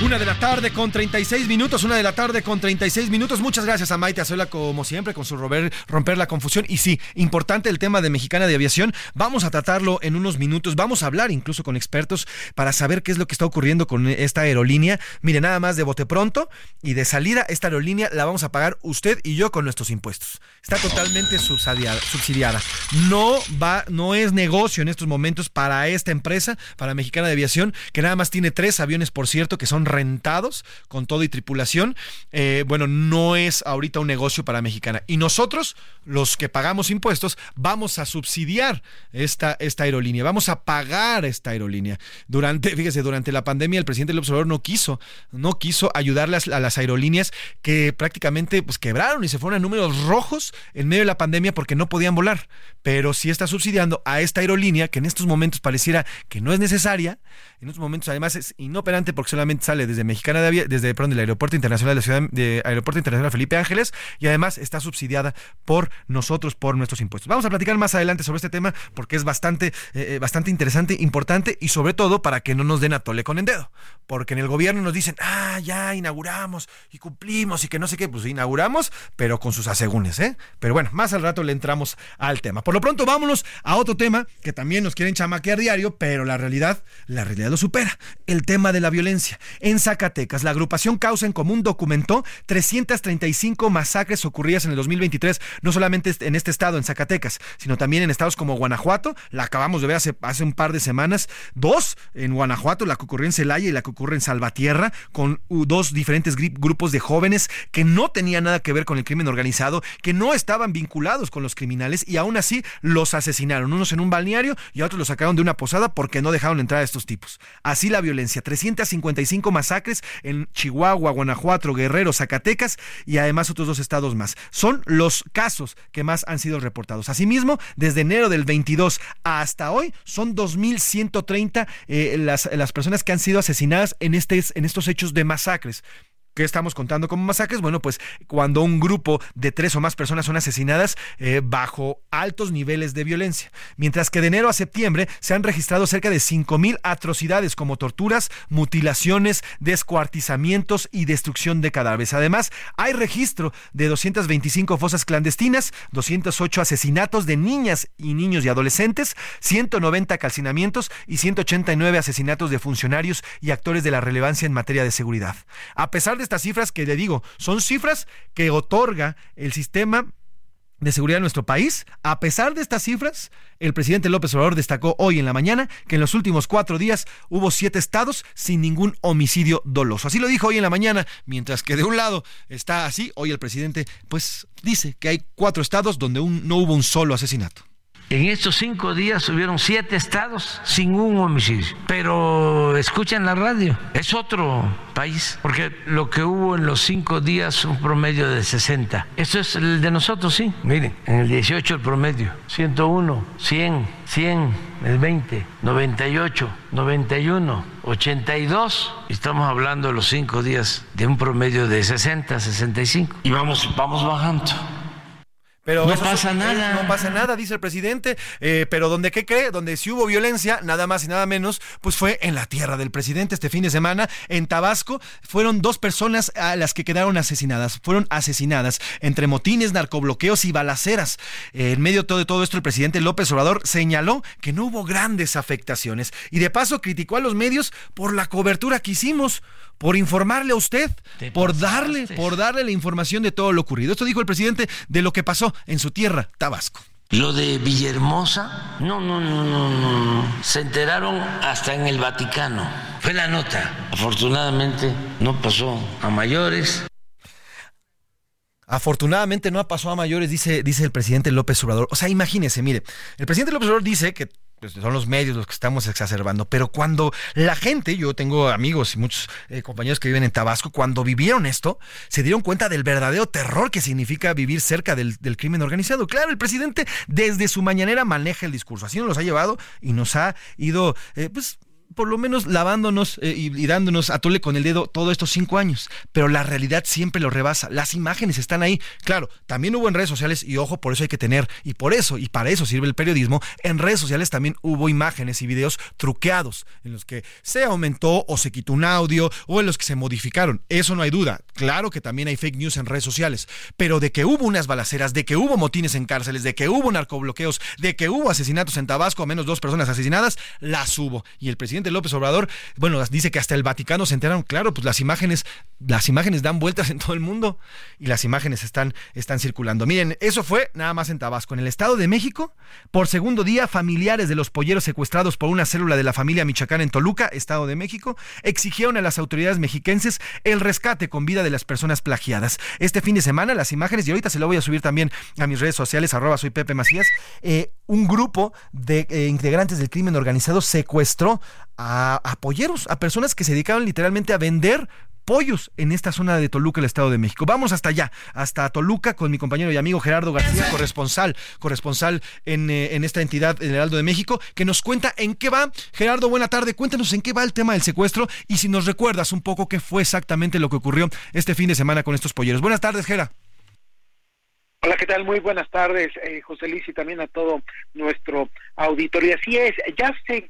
Una de la tarde con 36 minutos, una de la tarde con 36 minutos. Muchas gracias a Maite Azuela, como siempre, con su romper, romper la confusión. Y sí, importante el tema de Mexicana de Aviación. Vamos a tratarlo en unos minutos. Vamos a hablar incluso con expertos para saber qué es lo que está ocurriendo con esta aerolínea. Mire, nada más de bote pronto y de salida, esta aerolínea la vamos a pagar usted y yo con nuestros impuestos. Está totalmente subsidiada. subsidiada. No va, no es negocio en estos momentos para esta empresa, para Mexicana de Aviación, que nada más tiene tres aviones, por cierto, que son rentados con todo y tripulación, eh, bueno, no es ahorita un negocio para Mexicana. Y nosotros, los que pagamos impuestos, vamos a subsidiar esta, esta aerolínea, vamos a pagar esta aerolínea. Durante, fíjese, durante la pandemia el presidente del observador no quiso, no quiso ayudarles a las aerolíneas que prácticamente pues quebraron y se fueron a números rojos en medio de la pandemia porque no podían volar. Pero sí está subsidiando a esta aerolínea que en estos momentos pareciera que no es necesaria, en estos momentos además es inoperante porque solamente sale desde Mexicana de desde perdón, del Aeropuerto Internacional de la Ciudad de Aeropuerto Internacional Felipe Ángeles y además está subsidiada por nosotros por nuestros impuestos. Vamos a platicar más adelante sobre este tema porque es bastante eh, eh, bastante interesante, importante y sobre todo para que no nos den a tole con el dedo, porque en el gobierno nos dicen, "Ah, ya inauguramos y cumplimos y que no sé qué, pues inauguramos, pero con sus asegúnes, ¿eh? Pero bueno, más al rato le entramos al tema. Por lo pronto vámonos a otro tema que también nos quieren chamaquear diario, pero la realidad, la realidad lo supera. El tema de la violencia. En Zacatecas, la agrupación Causa en Común documentó 335 masacres ocurridas en el 2023, no solamente en este estado, en Zacatecas, sino también en estados como Guanajuato, la acabamos de ver hace, un par de semanas, dos en Guanajuato, la que ocurrió en Celaya y la que ocurre en Salvatierra, con dos diferentes grupos de jóvenes que no tenían nada que ver con el crimen organizado, que no estaban vinculados con los criminales y aún así los asesinaron, unos en un balneario y otros los sacaron de una posada porque no dejaron entrar a estos tipos. Así la violencia, 355 masacres en Chihuahua, Guanajuato, Guerrero, Zacatecas y además otros dos estados más. Son los casos que más han sido reportados. Asimismo, desde enero del 22 hasta hoy son 2.130 eh, las, las personas que han sido asesinadas en, este, en estos hechos de masacres. ¿Qué estamos contando como masacres? Bueno, pues cuando un grupo de tres o más personas son asesinadas eh, bajo altos niveles de violencia. Mientras que de enero a septiembre se han registrado cerca de 5.000 atrocidades como torturas, mutilaciones, descuartizamientos y destrucción de cadáveres. Además, hay registro de 225 fosas clandestinas, 208 asesinatos de niñas y niños y adolescentes, 190 calcinamientos y 189 asesinatos de funcionarios y actores de la relevancia en materia de seguridad. A pesar de estas cifras que le digo, son cifras que otorga el sistema de seguridad de nuestro país. A pesar de estas cifras, el presidente López Obrador destacó hoy en la mañana que en los últimos cuatro días hubo siete estados sin ningún homicidio doloso. Así lo dijo hoy en la mañana, mientras que de un lado está así, hoy el presidente pues dice que hay cuatro estados donde no hubo un solo asesinato. En estos cinco días hubieron siete estados sin un homicidio. Pero escuchan la radio, es otro país, porque lo que hubo en los cinco días un promedio de 60. Esto es el de nosotros, sí. Miren, en el 18 el promedio, 101, 100, 100, el 20, 98, 91, 82. Estamos hablando de los cinco días de un promedio de 60, 65. Y vamos, vamos bajando. Pero no pasa nada. No pasa nada, dice el presidente. Eh, pero donde qué cree, donde si hubo violencia, nada más y nada menos, pues fue en la tierra del presidente este fin de semana. En Tabasco fueron dos personas a las que quedaron asesinadas. Fueron asesinadas entre motines, narcobloqueos y balaceras. Eh, en medio de todo, de todo esto, el presidente López Obrador señaló que no hubo grandes afectaciones. Y de paso criticó a los medios por la cobertura que hicimos por informarle a usted, por darle, por darle la información de todo lo ocurrido. Esto dijo el presidente de lo que pasó en su tierra, Tabasco. Lo de Villahermosa, no, no, no, no, no, se enteraron hasta en el Vaticano. Fue la nota. Afortunadamente no pasó a mayores. Afortunadamente no pasó a mayores, dice, dice el presidente López Obrador. O sea, imagínese, mire, el presidente López Obrador dice que pues, son los medios los que estamos exacerbando, pero cuando la gente, yo tengo amigos y muchos eh, compañeros que viven en Tabasco, cuando vivieron esto, se dieron cuenta del verdadero terror que significa vivir cerca del, crimen organizado. Claro, el presidente desde su mañanera maneja el discurso, así nos los ha llevado y nos ha ido, eh, pues por lo menos lavándonos eh, y, dándonos a tole con el dedo todos estos cinco años. Pero la realidad siempre lo rebasa. Las imágenes están ahí. Claro, también hubo en redes sociales, y ojo, por eso hay que tener, y por eso, y para eso sirve el periodismo, en redes sociales también hubo imágenes y videos truqueados, en los que se aumentó o se quitó un audio, o en los que se modificaron. Eso no hay duda. Claro que también hay fake news en redes sociales, pero de que hubo unas balaceras, de que hubo motines en cárceles, de que hubo narcobloqueos, de que hubo asesinatos en Tabasco, a menos dos personas asesinadas, las hubo. Y el presidente López Obrador, bueno, dice que hasta el Vaticano se enteraron, claro, pues las imágenes, las imágenes dan vueltas en todo el mundo y las imágenes están, están circulando. Miren, eso fue nada más en Tabasco. En el Estado de México, por segundo día, familiares de los polleros secuestrados por una célula de la familia Michoacán en Toluca, Estado de México, exigieron a las autoridades mexiquenses el rescate con vida de las personas plagiadas. Este fin de semana, las imágenes, y ahorita se lo voy a subir también a mis redes sociales, arroba soy Pepe Macías, eh, un grupo de eh, integrantes del crimen organizado secuestró a, a polleros, a personas que se dedicaban literalmente a vender pollos en esta zona de Toluca, el Estado de México. Vamos hasta allá, hasta Toluca, con mi compañero y amigo Gerardo García, corresponsal, corresponsal en, eh, en esta entidad, el Heraldo de México, que nos cuenta en qué va. Gerardo, buena tarde, cuéntanos en qué va el tema del secuestro y si nos recuerdas un poco qué fue exactamente lo que ocurrió este fin de semana con estos polleros. Buenas tardes, Gera. Hola, ¿qué tal? Muy buenas tardes, eh, José Luis, y también a todo nuestro auditorio. Así es, ya se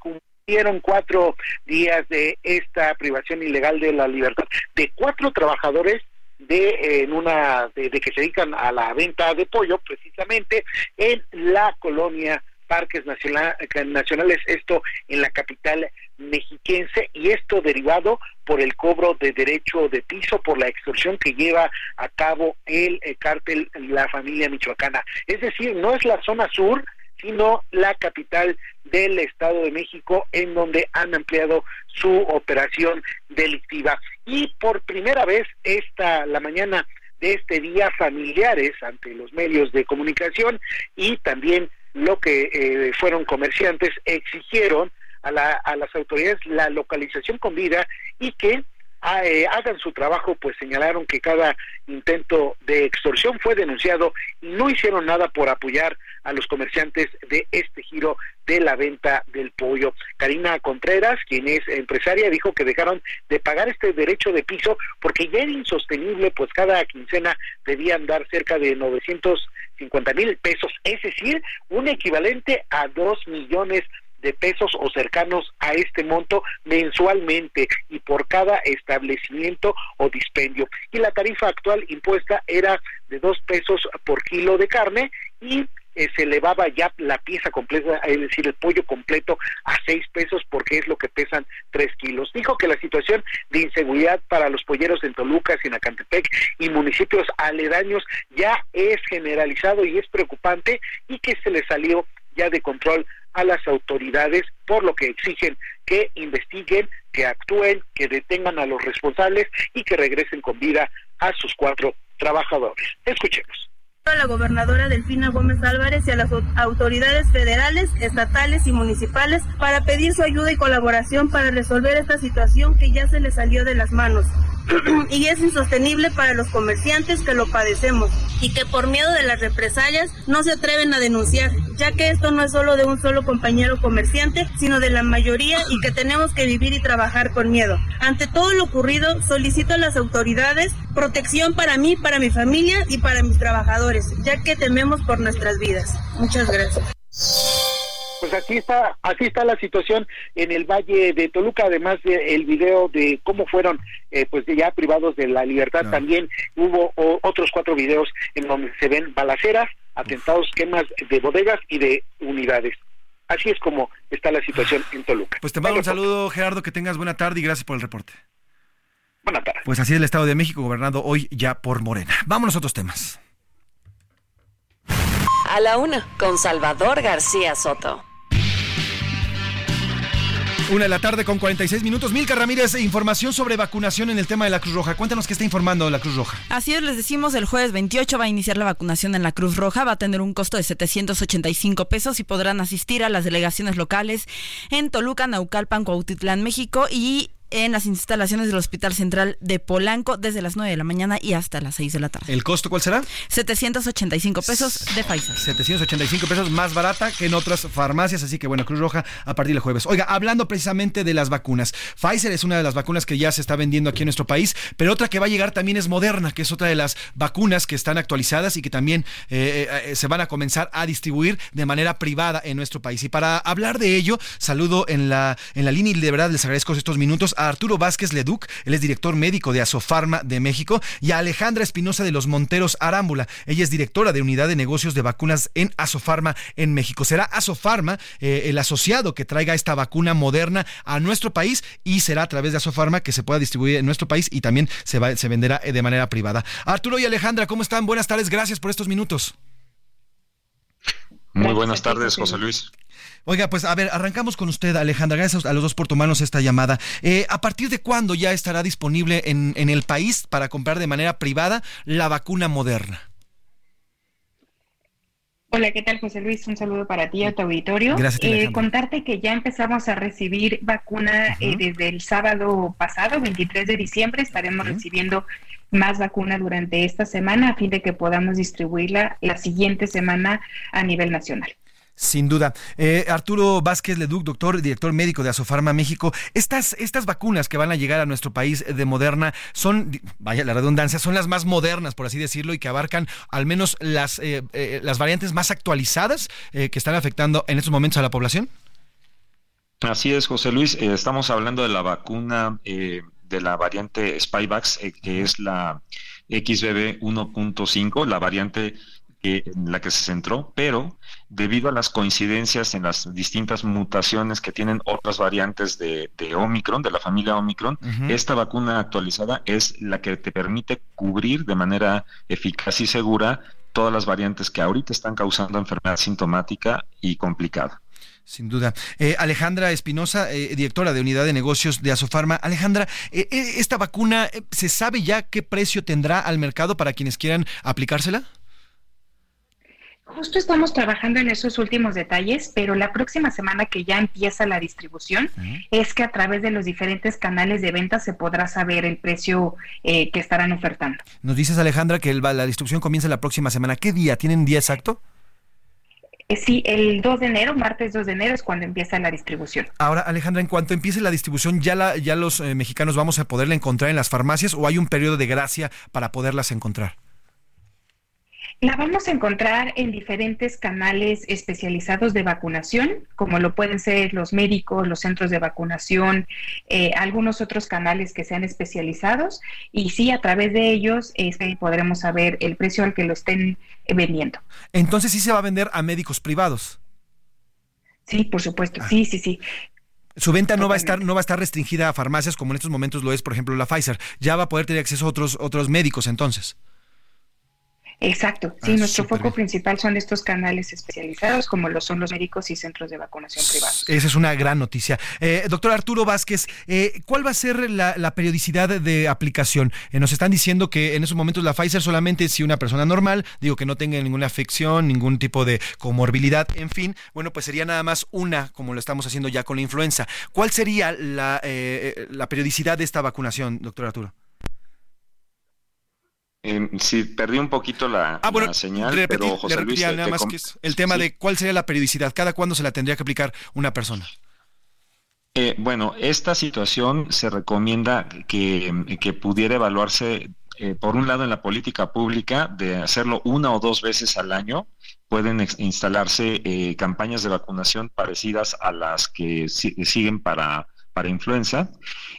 cumplieron cuatro días de esta privación ilegal de la libertad de cuatro trabajadores de en una de, que se dedican a la venta de pollo precisamente en la colonia Parques Nacionales, esto en la capital mexiquense y esto derivado por el cobro de derecho de piso por la extorsión que lleva a cabo el, el cártel la familia michoacana. Es decir, no es la zona sur, sino la capital del Estado de México en donde han ampliado su operación delictiva. Y por primera vez esta la mañana de este día familiares ante los medios de comunicación y también lo que eh, fueron comerciantes exigieron a, la, a las autoridades la localización con vida y que ah, eh, hagan su trabajo, pues señalaron que cada intento de extorsión fue denunciado y no hicieron nada por apoyar a los comerciantes de este giro de la venta del pollo. Karina Contreras, quien es empresaria, dijo que dejaron de pagar este derecho de piso porque ya era insostenible, pues cada quincena debían dar cerca de 950 mil pesos, es decir, un equivalente a dos millones de pesos o cercanos a este monto mensualmente y por cada establecimiento o dispendio. Y la tarifa actual impuesta era de dos pesos por kilo de carne y eh, se elevaba ya la pieza completa, es decir, el pollo completo a seis pesos porque es lo que pesan tres kilos. Dijo que la situación de inseguridad para los polleros en Toluca, Sinacantepec y municipios aledaños ya es generalizado y es preocupante y que se le salió ya de control a las autoridades, por lo que exigen que investiguen, que actúen, que detengan a los responsables y que regresen con vida a sus cuatro trabajadores. Escuchemos a la gobernadora Delfina Gómez Álvarez y a las autoridades federales, estatales y municipales para pedir su ayuda y colaboración para resolver esta situación que ya se le salió de las manos. y es insostenible para los comerciantes que lo padecemos y que por miedo de las represalias no se atreven a denunciar, ya que esto no es solo de un solo compañero comerciante, sino de la mayoría y que tenemos que vivir y trabajar con miedo. Ante todo lo ocurrido, solicito a las autoridades protección para mí, para mi familia y para mis trabajadores, ya que tememos por nuestras vidas. Muchas gracias pues aquí está, así está la situación en el Valle de Toluca, además del video de cómo fueron eh, pues ya privados de la libertad, también hubo otros cuatro videos en donde se ven balaceras, atentados, quemas de bodegas y de unidades. Así es como está la situación en Toluca. Pues te mando un saludo, Gerardo, que tengas buena tarde y gracias por el reporte. Buena tarde. Pues así es el Estado de México, gobernado hoy ya por Morena. Vámonos a otros temas. A la una, con Salvador García Soto. Una de la tarde con 46 minutos. Milka Ramírez, información sobre vacunación en el tema de la Cruz Roja. Cuéntanos qué está informando la Cruz Roja. Así es, les decimos, el jueves 28 va a iniciar la vacunación en la Cruz Roja. Va a tener un costo de 785 pesos y podrán asistir a las delegaciones locales en Toluca, Naucalpan, Cuautitlán, México y en las instalaciones del Hospital Central de Polanco desde las 9 de la mañana y hasta las 6 de la tarde. ¿El costo cuál será? 785 pesos de Pfizer. 785 pesos más barata que en otras farmacias, así que bueno, Cruz Roja a partir del jueves. Oiga, hablando precisamente de las vacunas, Pfizer es una de las vacunas que ya se está vendiendo aquí en nuestro país, pero otra que va a llegar también es Moderna, que es otra de las vacunas que están actualizadas y que también eh, eh, se van a comenzar a distribuir de manera privada en nuestro país. Y para hablar de ello, saludo en la, en la línea y de verdad les agradezco estos minutos a Arturo Vázquez Leduc, él es director médico de Asofarma de México, y a Alejandra Espinosa de los Monteros Arámbula. Ella es directora de Unidad de Negocios de Vacunas en Asofarma en México. Será Asofarma eh, el asociado que traiga esta vacuna moderna a nuestro país y será a través de Asofarma que se pueda distribuir en nuestro país y también se, va, se venderá de manera privada. Arturo y Alejandra, ¿cómo están? Buenas tardes, gracias por estos minutos. Muy buenas tardes, José Luis. Oiga, pues a ver, arrancamos con usted, Alejandra. Gracias a los dos por tomarnos esta llamada. Eh, ¿A partir de cuándo ya estará disponible en, en el país para comprar de manera privada la vacuna moderna? Hola, ¿qué tal, José Luis? Un saludo para ti y a tu auditorio. Gracias. Eh, contarte que ya empezamos a recibir vacuna eh, desde el sábado pasado, 23 de diciembre. Estaremos recibiendo más vacuna durante esta semana a fin de que podamos distribuirla la siguiente semana a nivel nacional. Sin duda. Eh, Arturo Vázquez Leduc, doctor, director médico de Asofarma México. Estas, estas vacunas que van a llegar a nuestro país de Moderna son, vaya la redundancia, son las más modernas, por así decirlo, y que abarcan al menos las, eh, eh, las variantes más actualizadas que están afectando en estos momentos a la población. Así es, José Luis. estamos hablando de la vacuna de la variante Spyvax, que es la XBB 1.5, la variante en la que se centró, pero debido a las coincidencias en las distintas mutaciones que tienen otras variantes de, Omicron, de la familia Omicron, esta vacuna actualizada es la que te permite cubrir de manera eficaz y segura todas las variantes que ahorita están causando enfermedad sintomática y complicada. Sin duda. Eh, Alejandra Espinosa, eh, directora de Unidad de Negocios de Asofarma. Alejandra, eh, ¿esta vacuna se sabe ya qué precio tendrá al mercado para quienes quieran aplicársela? Justo estamos trabajando en esos últimos detalles, pero la próxima semana que ya empieza la distribución es que a través de los diferentes canales de venta se podrá saber el precio eh, que estarán ofertando. Nos dices Alejandra que la distribución comienza la próxima semana. ¿Qué día? ¿Tienen día exacto? Eh, sí, el 2 de enero, martes 2 de enero es cuando empieza la distribución. Ahora, Alejandra, en cuanto empiece la distribución, ¿ya, la, ya los eh, mexicanos vamos a poderla encontrar en las farmacias o hay un periodo de gracia para poderlas encontrar? La vamos a encontrar en diferentes canales especializados de vacunación, como lo pueden ser los médicos, los centros de vacunación, eh, algunos otros canales que sean especializados y sí, a través de ellos este, podremos saber el precio al que lo estén vendiendo. Entonces sí se va a vender a médicos privados. Sí, por supuesto, sí, sí, sí. Su venta no va a estar no va a estar restringida a farmacias como en estos momentos lo es, por ejemplo, la Pfizer. Ya va a poder tener acceso a otros otros médicos entonces. Exacto, sí, ah, nuestro foco principal son estos canales especializados como lo son los médicos y centros de vacunación privados. Esa es una gran noticia. Eh, doctor Arturo Vázquez, eh, ¿cuál va a ser la, periodicidad de aplicación? Eh, nos están diciendo que en esos momentos la Pfizer solamente si una persona normal, digo que no tenga ninguna afección, ningún tipo de comorbilidad, en fin, bueno, pues sería nada más una, como lo estamos haciendo ya con la influenza. ¿Cuál sería la, la periodicidad de esta vacunación, doctor Arturo? Eh, sí, perdí un poquito la, ah, señal, pero José Luis, nada más que el tema de cuál sería la periodicidad, cada cuándo se la tendría que aplicar una persona. Eh, bueno, esta situación se recomienda que, que pudiera evaluarse, eh, por un lado, en la política pública, de hacerlo una o dos veces al año. Pueden instalarse eh, campañas de vacunación parecidas a las que siguen para para influenza,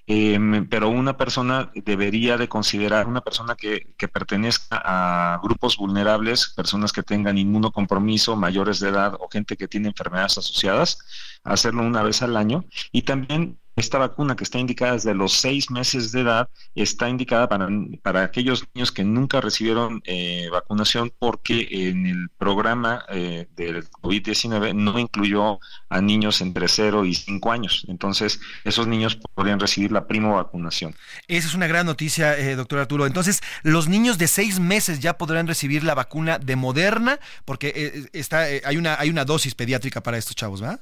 em, pero una persona debería de considerar, una persona que, que, pertenezca a grupos vulnerables, personas que tengan inmunocompromiso, mayores de edad o gente que tiene enfermedades asociadas, hacerlo una vez al año. Y también esta vacuna que está indicada desde los seis meses de edad está indicada para, para aquellos niños que nunca recibieron eh, vacunación porque en el programa eh, del COVID-19 no incluyó a niños entre 0 y 5 años. Entonces, esos niños podrían recibir la primo vacunación. Esa es una gran noticia, eh, doctor Arturo. Entonces, los niños de seis meses ya podrán recibir la vacuna de Moderna porque está, hay, una, hay una dosis pediátrica para estos chavos, ¿verdad?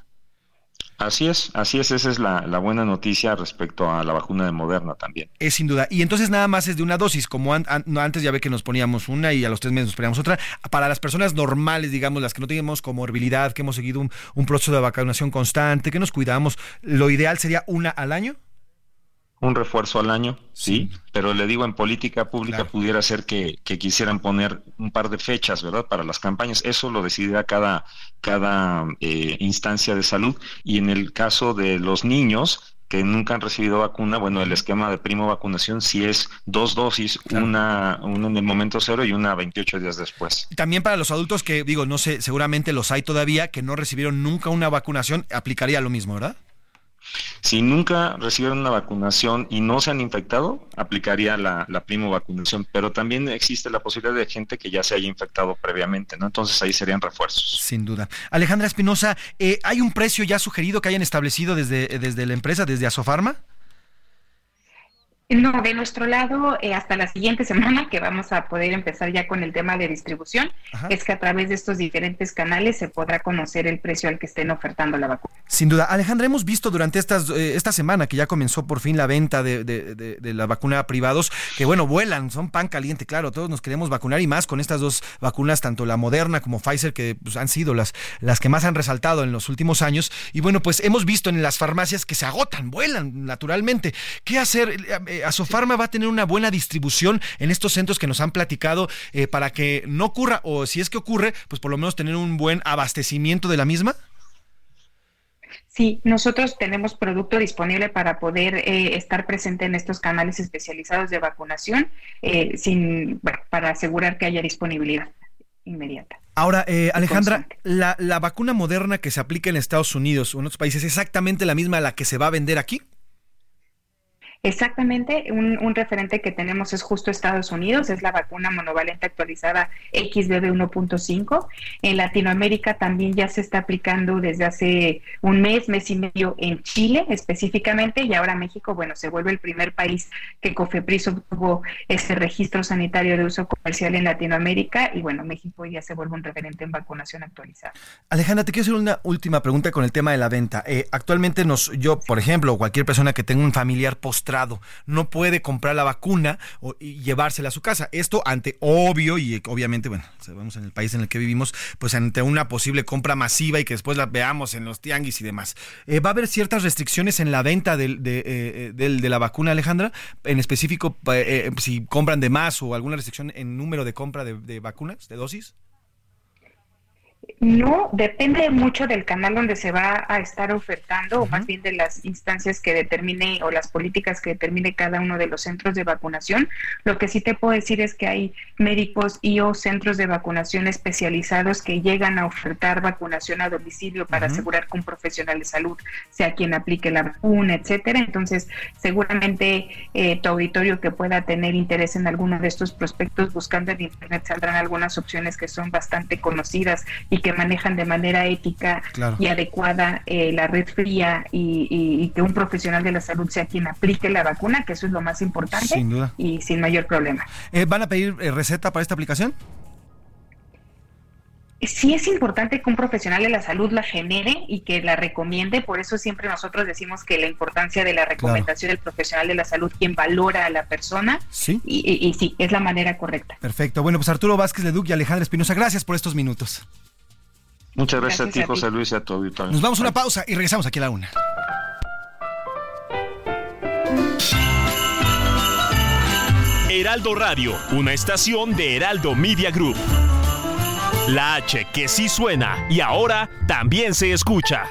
Así es, así es, esa es la, buena noticia respecto a la vacuna de Moderna también. Es sin duda. Y entonces nada más es de una dosis, como antes ya ve que nos poníamos una y a los tres meses nos poníamos otra. Para las personas normales, digamos, las que no tenemos comorbilidad, que hemos seguido un, un proceso de vacunación constante, que nos cuidamos, ¿lo ideal sería una al año? Un refuerzo al año, sí, pero le digo, en política pública pudiera ser que, quisieran poner un par de fechas, ¿verdad?, para las campañas. Eso lo decidirá cada, cada eh, instancia de salud. Y en el caso de los niños que nunca han recibido vacuna, bueno, el esquema de primo vacunación sí es dos dosis, una, una en el momento cero y una 28 días después. También para los adultos que, digo, no sé, seguramente los hay todavía, que no recibieron nunca una vacunación, aplicaría lo mismo, ¿verdad? Si nunca recibieron una vacunación y no se han infectado, aplicaría la, primo vacunación, pero también existe la posibilidad de gente que ya se haya infectado previamente, ¿no? Entonces ahí serían refuerzos. Sin duda. Alejandra Espinosa, eh, ¿hay un precio ya sugerido que hayan establecido desde, desde la empresa, desde Asofarma? No, de nuestro lado, eh, hasta la siguiente semana que vamos a poder empezar ya con el tema de distribución, es que a través de estos diferentes canales se podrá conocer el precio al que estén ofertando la vacuna. Sin duda. Alejandra, hemos visto durante estas, eh, esta semana que ya comenzó por fin la venta de, de, la vacuna a privados, que bueno, vuelan, son pan caliente, claro, todos nos queremos vacunar y más con estas dos vacunas, tanto la Moderna como Pfizer, que pues, han sido las, las que más han resaltado en los últimos años. Y bueno, pues hemos visto en las farmacias que se agotan, vuelan naturalmente. ¿Qué hacer? Eh, eh, Asofarma va a tener una buena distribución en estos centros que nos han platicado eh, para que no ocurra, o si es que ocurre, pues por lo menos tener un buen abastecimiento de la misma. Sí, nosotros tenemos producto disponible para poder eh, estar presente en estos canales especializados de vacunación, eh, sin, para asegurar que haya disponibilidad inmediata. Ahora, Alejandra, la, la, vacuna moderna que se aplica en Estados Unidos o en otros países, ¿es exactamente la misma a la que se va a vender aquí? Exactamente, un, referente que tenemos es justo Estados Unidos, es la vacuna monovalente actualizada XBB 1.5. En Latinoamérica también ya se está aplicando desde hace un mes, mes y medio en Chile específicamente, y ahora México, bueno, se vuelve el primer país que COFEPRIS obtuvo este registro sanitario de uso comercial en Latinoamérica, y bueno, México ya se vuelve un referente en vacunación actualizada. Alejandra, te quiero hacer una última pregunta con el tema de la venta. Eh, actualmente nos, yo, por ejemplo, cualquier persona que tenga un familiar postrado, no puede comprar la vacuna y llevársela a su casa. Esto ante obvio y obviamente, bueno, sabemos en el país en el que vivimos, pues ante una posible compra masiva y que después la veamos en los tianguis y demás. Eh, ¿Va a haber ciertas restricciones en la venta de, eh, de, la vacuna, Alejandra? En específico, eh, si compran de más o alguna restricción en número de compra de vacunas, de dosis? No, depende mucho del canal donde se va a estar ofertando, o más bien de las instancias que determine o las políticas que determine cada uno de los centros de vacunación. Lo que sí te puedo decir es que hay médicos y o centros de vacunación especializados que llegan a ofertar vacunación a domicilio para asegurar que un profesional de salud sea quien aplique la vacuna, etcétera. Entonces, seguramente eh, tu auditorio que pueda tener interés en alguno de estos prospectos buscando en internet saldrán algunas opciones que son bastante conocidas y que manejan de manera ética y adecuada eh, la red fría y, que un profesional de la salud sea quien aplique la vacuna, que eso es lo más importante sin duda. y sin mayor problema. Eh, ¿Van a pedir eh, receta para esta aplicación? sí es importante que un profesional de la salud la genere y que la recomiende, por eso siempre nosotros decimos que la importancia de la recomendación del profesional de la salud, quien valora a la persona, ¿Sí? Y, sí, es la manera correcta. Perfecto, bueno, pues Arturo Vázquez Leduc y Alejandra Espinosa, gracias por estos minutos. Muchas gracias, a ti, José Luis, y a tu Nos vamos a una pausa y regresamos aquí a la una. Heraldo Radio, una estación de Heraldo Media Group. La H que sí suena y ahora también se escucha.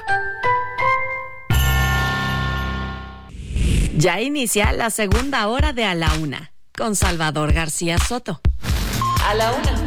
Ya inicia la segunda hora de A la Una con Salvador García Soto. A la Una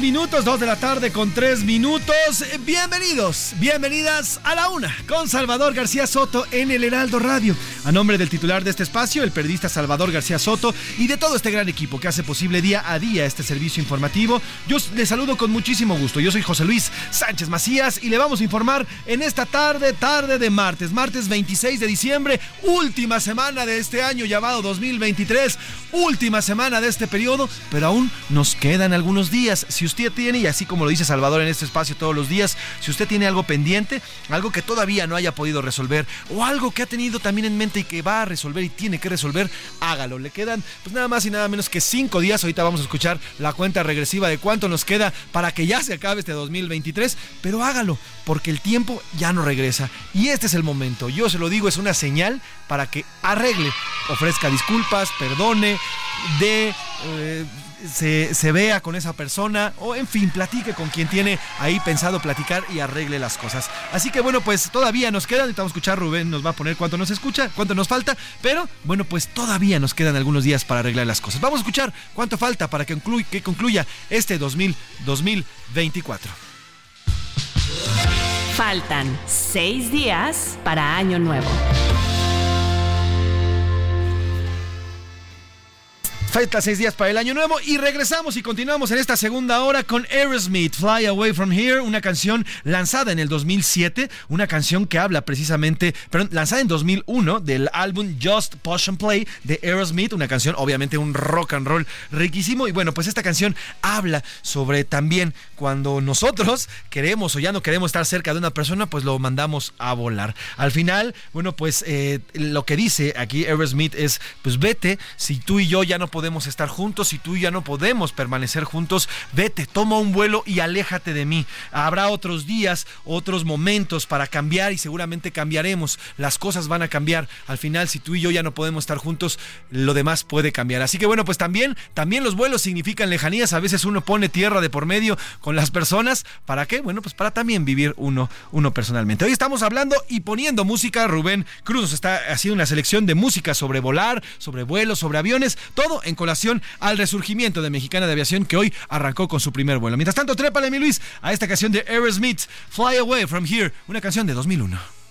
Minutos, dos de la tarde con tres minutos. Bienvenidos, bienvenidas a la una con Salvador García Soto en el Heraldo Radio. A nombre del titular de este espacio, el periodista Salvador García Soto y de todo este gran equipo que hace posible día a día este servicio informativo, yo les saludo con muchísimo gusto. Yo soy José Luis Sánchez Macías y le vamos a informar en esta tarde, tarde de martes, martes 26 de diciembre, última semana de este año llamado 2023, última semana de este periodo, pero aún nos quedan algunos días. Si usted tiene, y así como lo dice Salvador en este espacio todos los días, si usted tiene algo pendiente, algo que todavía no haya podido resolver, o algo que ha tenido también en mente y que va a resolver y tiene que resolver, hágalo. Le quedan pues nada más y nada menos que cinco días. Ahorita vamos a escuchar la cuenta regresiva de cuánto nos queda para que ya se acabe este 2023, pero hágalo, porque el tiempo ya no regresa. Y este es el momento. Yo se lo digo, es una señal para que arregle, ofrezca disculpas, perdone, de... Eh, se, vea con esa persona o en fin, platique con quien tiene ahí pensado platicar y arregle las cosas. Así que bueno, pues todavía nos quedan, a escuchar, Rubén nos va a poner cuánto nos escucha, cuánto nos falta, pero bueno, pues todavía nos quedan algunos días para arreglar las cosas. Vamos a escuchar cuánto falta para que, que concluya este 2000, 2024. Faltan seis días para Año Nuevo. Falta seis días para el año nuevo y regresamos y continuamos en esta segunda hora con Aerosmith, Fly Away From Here, una canción lanzada en el 2007, una canción que habla precisamente, perdón, lanzada en 2001 del álbum Just Push Play de Aerosmith, una canción obviamente un rock and roll riquísimo y bueno, pues esta canción habla sobre también cuando nosotros queremos o ya no queremos estar cerca de una persona, pues lo mandamos a volar. Al final, bueno, pues eh, lo que dice aquí Aerosmith es, pues vete, si tú y yo ya no podemos podemos estar juntos, y tú ya no podemos permanecer juntos, vete, toma un vuelo y aléjate de mí. Habrá otros días, otros momentos para cambiar y seguramente cambiaremos. Las cosas van a cambiar. Al final, si tú y yo ya no podemos estar juntos, lo demás puede cambiar. Así que bueno, pues también, también los vuelos significan lejanías. A veces uno pone tierra de por medio con las personas. ¿Para qué? Bueno, pues para también vivir uno, uno personalmente. Hoy estamos hablando y poniendo música. Rubén Cruz está haciendo una selección de música sobre volar, sobre vuelos, sobre aviones, todo en colación al resurgimiento de Mexicana de Aviación que hoy arrancó con su primer vuelo. Mientras tanto, trépale, mi Luis, a esta canción de Aerosmith, Fly Away From Here, una canción de 2001.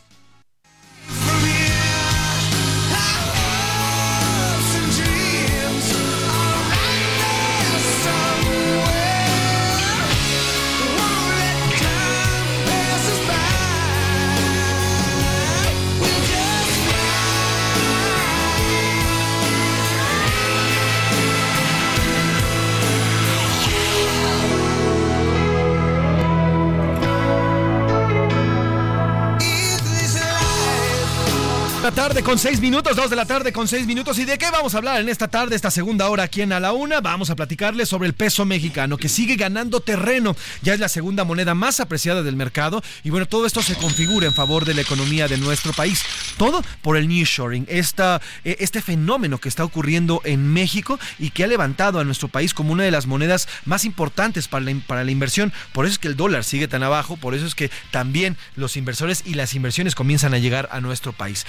La tarde con seis minutos, dos de la tarde con seis minutos. ¿Y de qué vamos a hablar en esta tarde, esta segunda hora aquí en A la Una? Vamos a platicarles sobre el peso mexicano que sigue ganando terreno. Ya es la segunda moneda más apreciada del mercado. Y bueno, todo esto se configura en favor de la economía de nuestro país. Todo por el nearshoring, esta, e, este fenómeno que está ocurriendo en México y que ha levantado a nuestro país como una de las monedas más importantes para para la inversión. Por eso es que el dólar sigue tan abajo, por eso es que también los inversores y las inversiones comienzan a llegar a nuestro país.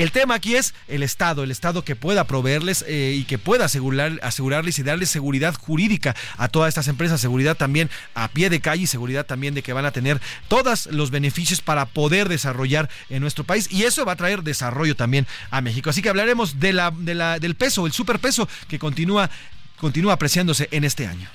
El tema aquí es el Estado, el Estado que pueda proveerles eh, y que pueda asegurar, asegurarles y darles seguridad jurídica a todas estas empresas, seguridad también a pie de calle seguridad también de que van a tener todos los beneficios para poder desarrollar en nuestro país y eso va a traer desarrollo también a México. Así que hablaremos de la, de la, del peso, el superpeso que continúa, continúa apreciándose en este año.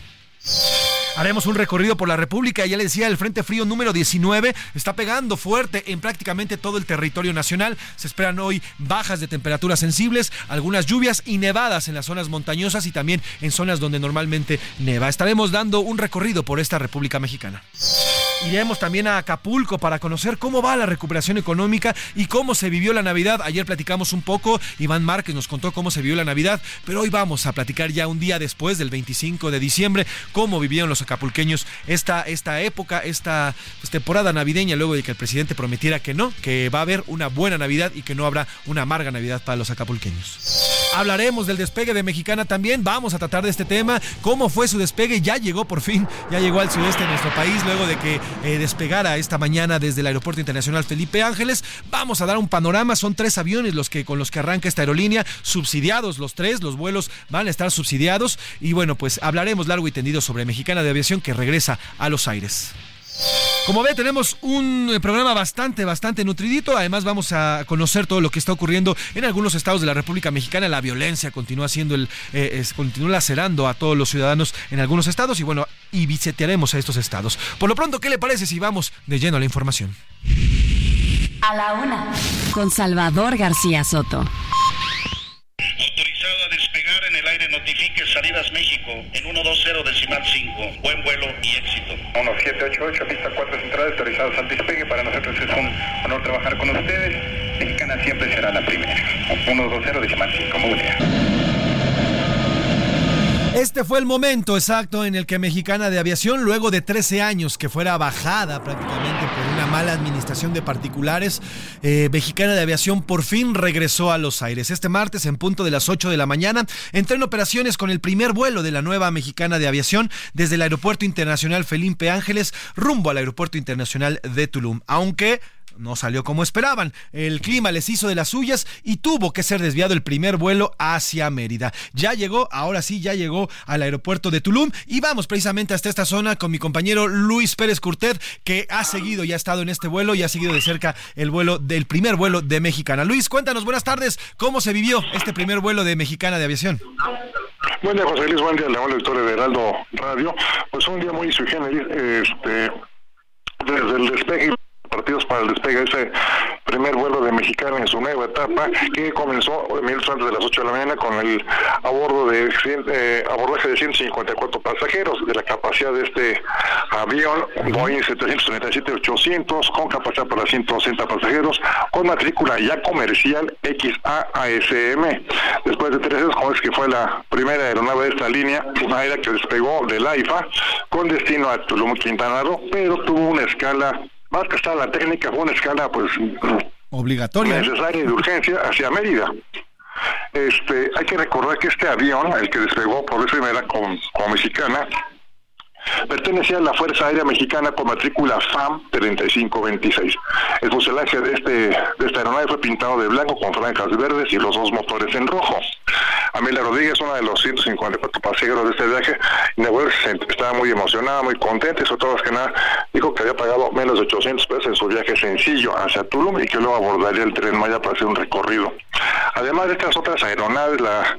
Haremos un recorrido por la República. Ya le decía, el Frente Frío número 19 está pegando fuerte en prácticamente todo el territorio nacional. Se esperan hoy bajas de temperaturas sensibles, algunas lluvias y nevadas en las zonas montañosas y también en zonas donde normalmente neva. Estaremos dando un recorrido por esta República Mexicana. Iremos también a Acapulco para conocer cómo va la recuperación económica y cómo se vivió la Navidad. Ayer platicamos un poco, Iván Márquez nos contó cómo se vivió la Navidad, pero hoy vamos a platicar ya un día después del 25 de diciembre cómo vivieron los acapulqueños esta, esta época, esta pues, temporada navideña, luego de que el presidente prometiera que no, que va a haber una buena Navidad y que no habrá una amarga Navidad para los acapulqueños. Hablaremos del despegue de Mexicana también. Vamos a tratar de este tema. ¿Cómo fue su despegue? Ya llegó por fin, ya llegó al sudeste de nuestro país luego de que eh, despegara esta mañana desde el Aeropuerto Internacional Felipe Ángeles. Vamos a dar un panorama. Son tres aviones los que con los que arranca esta aerolínea, subsidiados los tres. Los vuelos van a estar subsidiados. Y bueno, pues hablaremos largo y tendido sobre Mexicana de Aviación que regresa a los aires. Como ve, tenemos un eh, programa bastante, bastante nutridito. Además, vamos a conocer todo lo que está ocurriendo en algunos estados de la República Mexicana. La violencia continúa siendo el, eh, continúa lacerando a todos los ciudadanos en algunos estados y bueno, y visitearemos a estos estados. Por lo pronto, ¿qué le parece si vamos de lleno a la información? A la una, con Salvador García Soto autorizado a despegar en el aire notifique salidas México en 120 decimal 5. Buen vuelo y éxito. 1788, pista 4 central, autorizados al despegue. Para nosotros es un honor trabajar con ustedes. Mexicana siempre será la primera. 120 decimal 5. Muy bien. Este fue el momento exacto en el que Mexicana de Aviación, luego de 13 años que fuera bajada prácticamente por una mala administración de particulares, eh, Mexicana de Aviación por fin regresó a los aires. Este martes, en punto de las 8 de la mañana, entró en operaciones con el primer vuelo de la nueva Mexicana de Aviación desde el Aeropuerto Internacional Felipe Ángeles rumbo al Aeropuerto Internacional de Tulum. Aunque no salió como esperaban. El clima les hizo de las suyas y tuvo que ser desviado el primer vuelo hacia Mérida. Ya llegó, ahora sí, ya llegó al aeropuerto de Tulum y vamos precisamente hasta esta zona con mi compañero Luis Pérez Curtet, que ha seguido y ha estado en este vuelo y ha seguido de cerca el vuelo del primer vuelo de Mexicana. Luis, cuéntanos, buenas tardes, ¿cómo se vivió este primer vuelo de Mexicana de Aviación? Buen día, José Luis, buen día, León, editor de Heraldo Radio. Pues un día muy sui este, desde el despegue partidos para el despegue de ese primer vuelo de Mexicana en su nueva etapa que comenzó minutos antes de las 8 de la mañana con el a bordo de eh, abordaje de 154 pasajeros de la capacidad de este avión Boeing 737-800 con capacidad para 160 pasajeros con matrícula ya comercial XAASM después de tres años como es que fue la primera aeronave de esta línea una aérea que despegó del AIFA con destino a Tulum Quintana Roo pero tuvo una escala más que está la técnica, fue una escala pues obligatoria necesaria y de urgencia hacia Mérida. Este, hay que recordar que este avión, el que despegó por vez primera con, con mexicana, Pertenecía a la Fuerza Aérea Mexicana con matrícula FAM 3526. El fuselaje de, este, de esta aeronave fue pintado de blanco con franjas verdes y los dos motores en rojo. Amelia Rodríguez, una de los 154 pasajeros de este viaje, estaba muy emocionada, muy contenta y sobre todo que nada dijo que había pagado menos de 800 pesos en su viaje sencillo hacia Tulum y que luego abordaría el tren Maya para hacer un recorrido. Además de estas otras aeronaves, la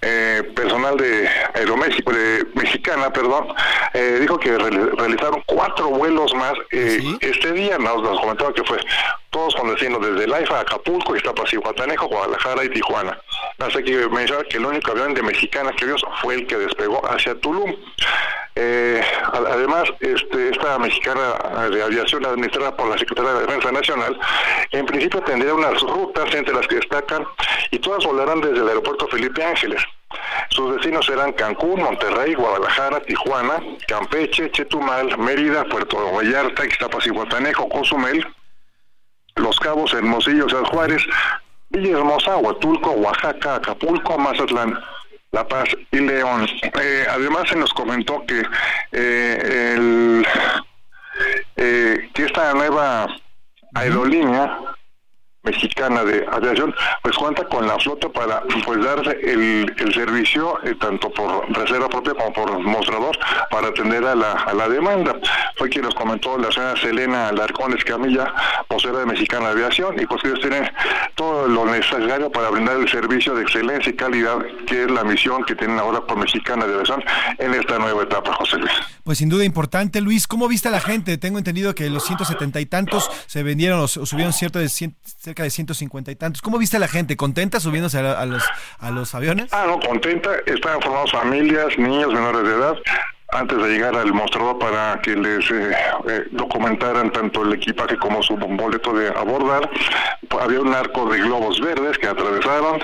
eh, personal de Aeroméxico, de Mexicana, perdón, eh, dijo que realizaron cuatro vuelos más eh, este día, nos, nos comentaba que fue todos con destino desde Laifa Acapulco, Iztapas y Guatanejo, Guadalajara y Tijuana. Hace que mencionar que el único avión de Mexicana que vio fue el que despegó hacia Tulum. Eh, además, este, esta mexicana de aviación administrada por la Secretaría de Defensa Nacional, en principio tendría unas rutas entre las que destacan y todas volarán desde el aeropuerto Felipe Ángeles. Sus destinos serán Cancún, Monterrey, Guadalajara, Tijuana, Campeche, Chetumal, Mérida, Puerto Vallarta, Ixtapas y Guatanejo, Cozumel, Los Cabos, Hermosillo, San Juárez, Villahermosa, Huatulco, Oaxaca, Acapulco, Mazatlán. La Paz y León. Eh, además se nos comentó que eh, el, eh, que esta nueva aerolínea mexicana de aviación pues cuenta con la flota para pues dar el, servicio eh, tanto por reserva propia como por mostrador para atender a la, a la demanda fue quien nos comentó la señora Selena Alarcón Escamilla vocera de Mexicana de Aviación y pues ellos tienen todo lo necesario para brindar el servicio de excelencia y calidad que es la misión que tienen ahora por Mexicana de Aviación en esta nueva etapa José Luis pues sin duda importante Luis ¿cómo viste a la gente? tengo entendido que los 170 y tantos se vendieron o subieron cierto de cerca de 150 y tantos. ¿Cómo viste a la gente? ¿Contenta subiéndose a, los, a los aviones? Ah, no, contenta. Estaban formados familias, niños menores de edad antes de llegar al mostrador para que les eh, eh, documentaran tanto el equipaje como su boleto de abordar. Había un arco de globos verdes que atravesaron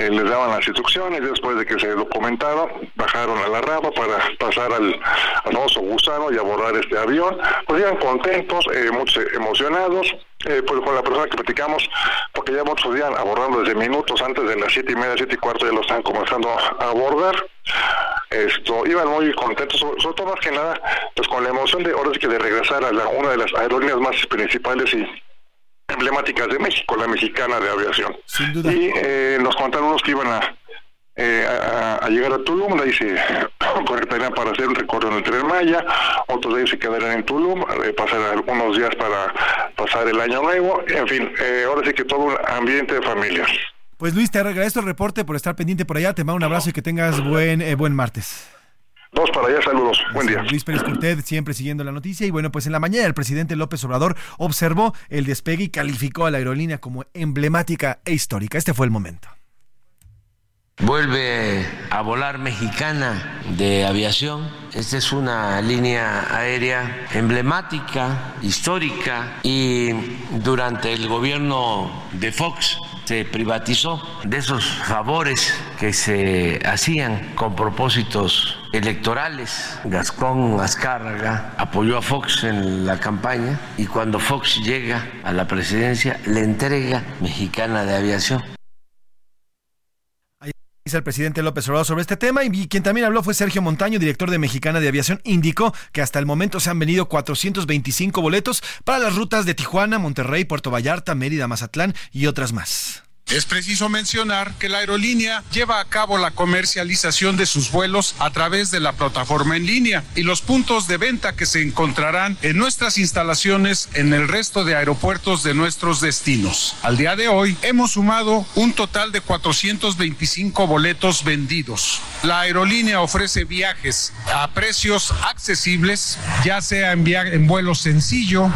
eh, les daban las instrucciones, después de que se documentaba, bajaron a la rama para pasar al, famoso gusano y abordar este avión, pues iban contentos, eh, muchos emocionados, eh, pues con la persona que platicamos, porque ya muchos días abordando desde minutos antes de las siete y media, siete y cuarto ya lo están comenzando a abordar. Esto, iban muy contentos, sobre, todo más que nada, pues con la emoción de ahora sí que de regresar a la, una de las aerolíneas más principales y emblemáticas de México, la mexicana de aviación. Y eh, nos contaron unos que iban a, eh, a, llegar a Tulum, ahí se conectarían para hacer un recorrido en el tren Maya, otros de ellos se quedarían en Tulum, eh, pasar algunos días para pasar el año nuevo, en fin, ahora sí que todo un ambiente de familia. Pues Luis, te agradezco el reporte por estar pendiente por allá, te mando un abrazo y que tengas buen, buen martes. Dos para allá, saludos. Buen día. Luis Pérez Cortés, siempre siguiendo la noticia. Y bueno, pues en la mañana el presidente López Obrador observó el despegue y calificó a la aerolínea como emblemática e histórica. Este fue el momento. Vuelve a volar mexicana de aviación. Esta es una línea aérea emblemática, histórica y durante el gobierno de Fox se privatizó de esos favores que se hacían con propósitos electorales. Gascón Azcárraga apoyó a Fox en la campaña y cuando Fox llega a la presidencia le entrega Mexicana de Aviación el presidente López Obrador sobre este tema y quien también habló fue Sergio Montaño, director de Mexicana de Aviación, indicó que hasta el momento se han vendido 425 boletos para las rutas de Tijuana, Monterrey, Puerto Vallarta, Mérida, Mazatlán y otras más. Es preciso mencionar que la aerolínea lleva a cabo la comercialización de sus vuelos a través de la plataforma en línea y los puntos de venta que se encontrarán en nuestras instalaciones en el resto de aeropuertos de nuestros destinos. Al día de hoy hemos sumado un total de 425 boletos vendidos. La aerolínea ofrece viajes a precios accesibles, ya sea en, vuelo sencillo,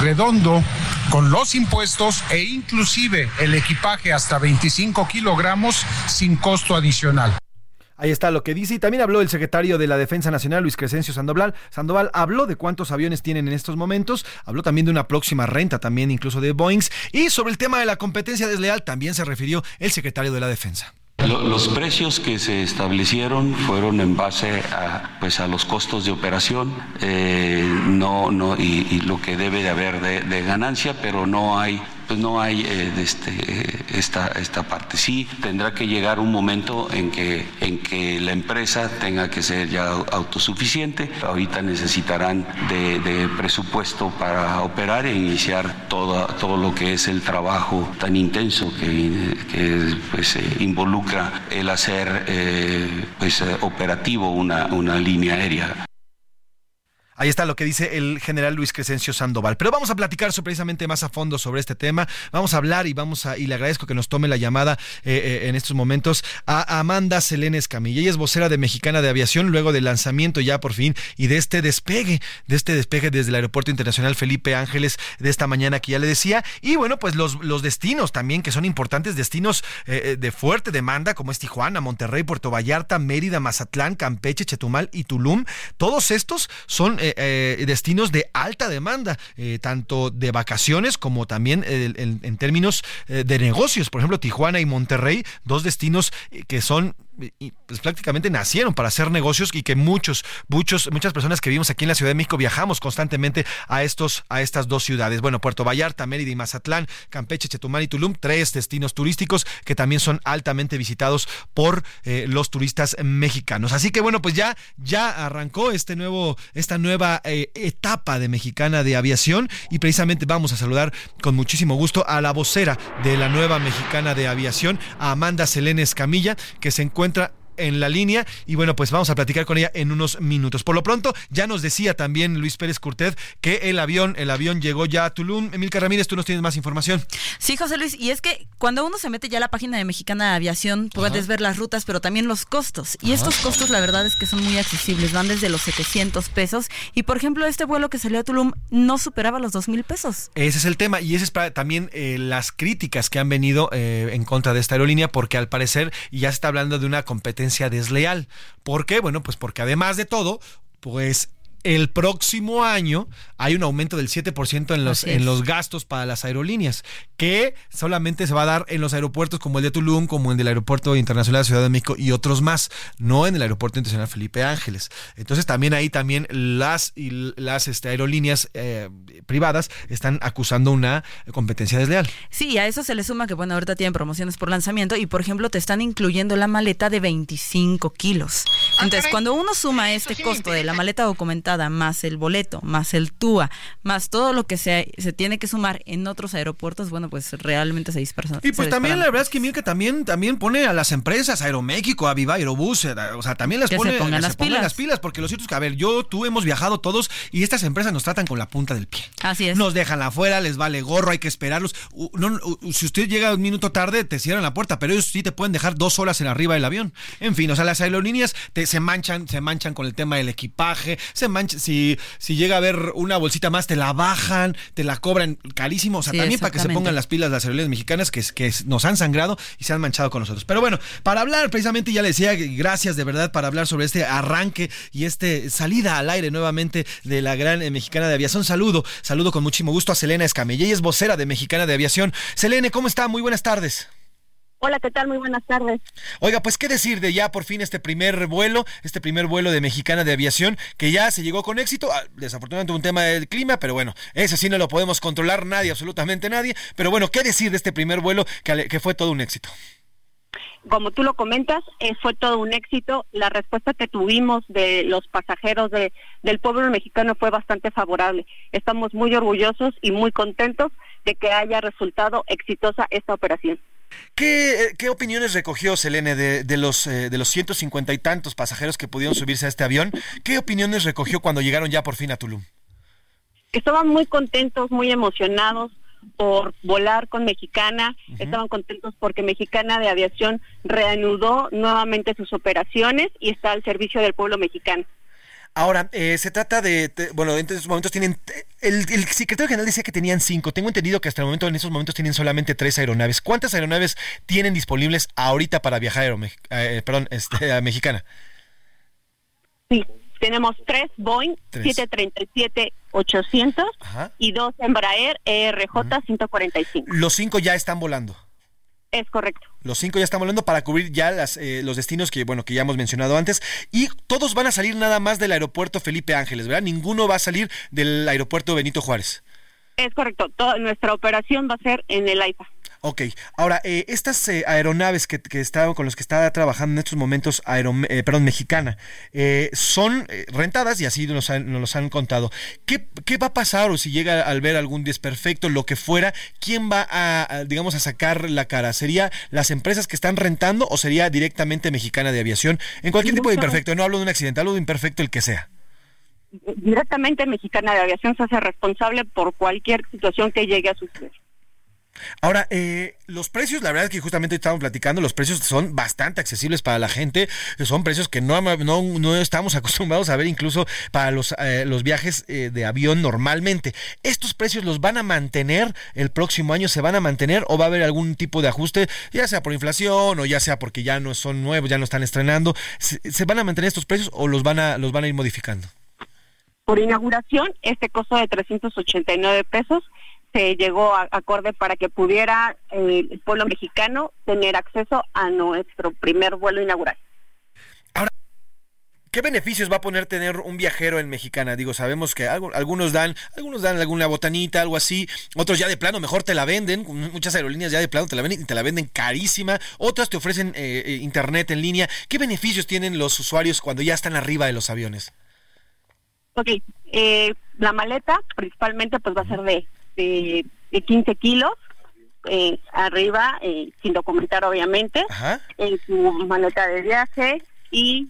redondo, con los impuestos e inclusive el equipaje hasta 25 kilogramos sin costo adicional. Ahí está lo que dice. Y también habló el secretario de la Defensa Nacional, Luis Crescencio Sandoval. Sandoval habló de cuántos aviones tienen en estos momentos. Habló también de una próxima renta, también incluso de Boeings. Y sobre el tema de la competencia desleal, también se refirió el secretario de la Defensa. Los precios que se establecieron fueron en base a, pues, a los costos de operación eh, no, no, y, lo que debe de haber de ganancia, pero no hay pues no hay eh, este, esta, esta parte. Sí, tendrá que llegar un momento en que, en que la empresa tenga que ser ya autosuficiente. Ahorita necesitarán de, presupuesto para operar e iniciar todo, todo lo que es el trabajo tan intenso que, que pues, eh, involucra el hacer eh, pues, operativo una, una línea aérea. Ahí está lo que dice el general Luis Crescencio Sandoval. Pero vamos a platicar precisamente más a fondo sobre este tema. Vamos a hablar y vamos a, y le agradezco que nos tome la llamada eh, eh, en estos momentos a Amanda Selene Escamilla. Ella es vocera de Mexicana de Aviación luego del lanzamiento ya por fin y de este despegue, de este despegue desde el Aeropuerto Internacional Felipe Ángeles de esta mañana que ya le decía. Y bueno, pues los, los destinos también, que son importantes destinos eh, de fuerte demanda, como es Tijuana, Monterrey, Puerto Vallarta, Mérida, Mazatlán, Campeche, Chetumal y Tulum. Todos estos son eh, eh, destinos de alta demanda, eh, tanto de vacaciones como también en, términos de negocios. Por ejemplo, Tijuana y Monterrey, dos destinos que son pues prácticamente nacieron para hacer negocios y que muchos, muchos, muchas personas que vivimos aquí en la Ciudad de México viajamos constantemente a estos, a estas dos ciudades. Bueno, Puerto Vallarta, Mérida y Mazatlán, Campeche, Chetumal y Tulum, tres destinos turísticos que también son altamente visitados por eh, los turistas mexicanos. Así que bueno, pues ya, ya arrancó este nuevo, esta nueva eh, etapa de mexicana de aviación y precisamente vamos a saludar con muchísimo gusto a la vocera de la nueva mexicana de aviación, a Amanda Selene Escamilla, que se encuentra encuentra en la línea y bueno, pues vamos a platicar con ella en unos minutos. Por lo pronto, ya nos decía también Luis Pérez Curtet que el avión, el avión llegó ya a Tulum. Emilka Ramírez, tú nos tienes más información. Sí, José Luis, y es que cuando uno se mete ya a la página de Mexicana de Aviación, puedes ver las rutas, pero también los costos. Y estos costos, la verdad es que son muy accesibles, van desde los 700 pesos. Y por ejemplo, este vuelo que salió a Tulum no superaba los 2 mil pesos. Ese es el tema, y ese es para también eh, las críticas que han venido eh, en contra de esta aerolínea, porque al parecer ya se está hablando de una competencia desleal. ¿Por qué? Bueno, pues porque además de todo, pues el próximo año hay un aumento del 7% en los, en los gastos para las aerolíneas, que solamente se va a dar en los aeropuertos como el de Tulum, como el del Aeropuerto Internacional de Ciudad de México y otros más, no en el Aeropuerto Internacional Felipe Ángeles. Entonces también ahí también las, y las este, aerolíneas eh, privadas están acusando una competencia desleal. Sí, a eso se le suma que, bueno, ahorita tienen promociones por lanzamiento y, por ejemplo, te están incluyendo la maleta de 25 kilos. Entonces, cuando uno suma este costo de la maleta más el boleto, más el TUA, más todo lo que se, se tiene que sumar en otros aeropuertos, bueno, pues realmente se dispersa. Y pues también la verdad es que Milka también, también pone a las empresas, Aeroméxico, Aviva, Aerobús, eh, o sea, también las Que se pone, pongan las pilas. las pilas, porque lo cierto es que, a ver, yo, tú hemos viajado todos y estas empresas nos tratan con la punta del pie. Así es. Nos dejan afuera, les vale gorro, hay que esperarlos. No- si usted llega un minuto tarde, te cierran la puerta, pero ellos sí te pueden dejar dos horas en arriba del avión. En fin, o sea, las aerolíneas te, se manchan, se manchan con el tema del equipaje, se manchan, si, si llega a haber una bolsita más, te la bajan, te la cobran carísimo. O sea, Sí, también para que se pongan las pilas las aerolíneas mexicanas que, que nos han sangrado y se han manchado con nosotros. Pero bueno, para hablar precisamente, ya le decía, gracias de verdad para hablar sobre este arranque y este salida al aire nuevamente de la gran eh, mexicana de aviación. Saludo, saludo con muchísimo gusto a Selena Escamilla, es vocera de Mexicana de Aviación. Selene, ¿cómo está? Muy buenas tardes. Hola, ¿qué tal? Muy buenas tardes. Oiga, pues qué decir de ya por fin este primer vuelo, este primer vuelo de Mexicana de Aviación, que ya se llegó con éxito. Ah, Desafortunadamente un tema del clima, pero bueno, ese sí no lo podemos controlar nadie, absolutamente nadie. Pero bueno, ¿qué decir de este primer vuelo que, que fue todo un éxito? Como tú lo comentas, eh, fue todo un éxito. La respuesta que tuvimos de los pasajeros de, del pueblo mexicano fue bastante favorable. Estamos muy orgullosos y muy contentos de que haya resultado exitosa esta operación. ¿Qué, eh, qué opiniones recogió Selene de, de los eh, de los 150 y tantos pasajeros que pudieron subirse a este avión? ¿Qué opiniones recogió cuando llegaron ya por fin a Tulum? Estaban muy contentos, muy emocionados por volar con Mexicana, estaban contentos porque Mexicana de Aviación reanudó nuevamente sus operaciones y está al servicio del pueblo mexicano. Ahora, eh, se trata de, bueno, en estos momentos tienen, el, el secretario general decía que tenían cinco, tengo entendido que hasta el momento, en estos momentos tienen solamente tres aeronaves. ¿Cuántas aeronaves tienen disponibles ahorita para viajar eh, perdón, este, a Mexicana? Sí, tenemos tres Boeing Tres. 737-800 Ajá. y dos Embraer E ERJ 145. Los cinco ya están volando. Es correcto. Los cinco ya están volando para cubrir ya las, eh, los destinos que, bueno, que ya hemos mencionado antes. Y todos van a salir nada más del aeropuerto Felipe Ángeles, ¿verdad? Ninguno va a salir del aeropuerto Benito Juárez. Es correcto. Toda nuestra operación va a ser en el AIFA. Ok, ahora, eh, estas eh, aeronaves que, que está, con las que está trabajando en estos momentos, Aero, eh, perdón, mexicana, eh, son eh, rentadas y así nos, han- nos los han contado. ¿Qué, ¿Qué va a pasar o si llega al ver algún desperfecto, lo que fuera, quién va a, a, digamos, a sacar la cara? ¿Sería las empresas que están rentando o sería directamente mexicana de aviación? En cualquier tipo de imperfecto, no hablo de un accidente, hablo de imperfecto el que sea. Directamente Mexicana de Aviación se hace responsable por cualquier situación que llegue a suceder. Ahora, eh, los precios, la verdad es que justamente estábamos platicando, los precios son bastante accesibles para la gente, son precios que no, no, no estamos acostumbrados a ver incluso para los, eh, los viajes eh, de avión normalmente. ¿Estos precios los van a mantener el próximo año? ¿Se van a mantener o va a haber algún tipo de ajuste, ya sea por inflación o ya sea porque ya no son nuevos, ya no están estrenando? ¿Se, se van a mantener estos precios o los van a, los van a ir modificando? Por inauguración, este costo de 389 pesos se llegó a acorde para que pudiera eh, el pueblo mexicano tener acceso a nuestro primer vuelo inaugural. ¿Qué beneficios va a poner tener un viajero en Mexicana? Digo, sabemos que algunos dan, algunos dan alguna botanita, algo así, otros ya de plano mejor te la venden, muchas aerolíneas ya de plano te la venden y te la venden carísima, otras te ofrecen eh, eh, internet en línea. ¿Qué beneficios tienen los usuarios cuando ya están arriba de los aviones? Ok, eh, la maleta principalmente pues va a ser de, de, de 15 kilos, eh, arriba, eh, sin documentar obviamente, en su maleta de viaje y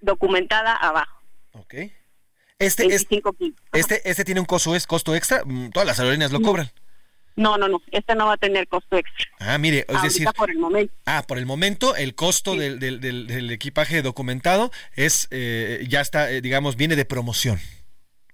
documentada abajo. Ok. Este, es- este, este tiene un costo, es costo extra, Mm, todas las aerolíneas lo cobran. No, no, no, este no va a tener costo extra. Ah, mire, es Ahorita decir, por el momento. Ah, por el momento el costo del, del- del- del equipaje documentado es eh, ya está, eh, digamos, viene de promoción.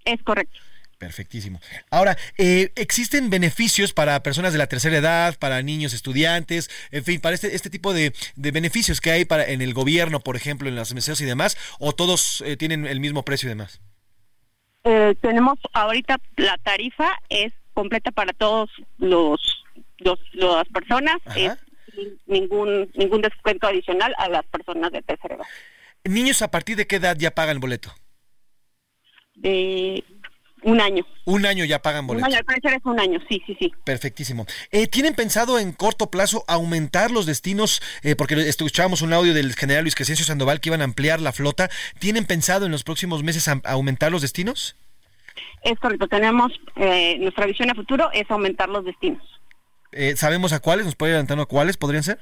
Es correcto. Perfectísimo. Ahora, eh, ¿existen beneficios para personas de la tercera edad, para niños estudiantes, en fin, para este, este tipo de, de beneficios que hay para en el gobierno, por ejemplo, en las museos y demás, o todos eh, tienen el mismo precio y demás? Eh, tenemos ahorita la tarifa es completa para todos los, los las personas, es ningún ningún descuento adicional a las personas de tercera edad. Niños, ¿a partir de qué edad ya pagan el boleto? De un año. Un año ya pagan boleto. Un año, al parecer es un año, sí, sí, sí. Perfectísimo. Eh, ¿Tienen pensado en corto plazo aumentar los destinos? Eh, porque escuchábamos un audio del general Luis Crescencio Sandoval que iban a ampliar la flota. ¿Tienen pensado en los próximos meses aumentar los destinos? Es correcto. Tenemos, eh, nuestra visión a futuro es aumentar los destinos. ¿Sabemos a cuáles? ¿Nos puede adelantar a cuáles podrían ser?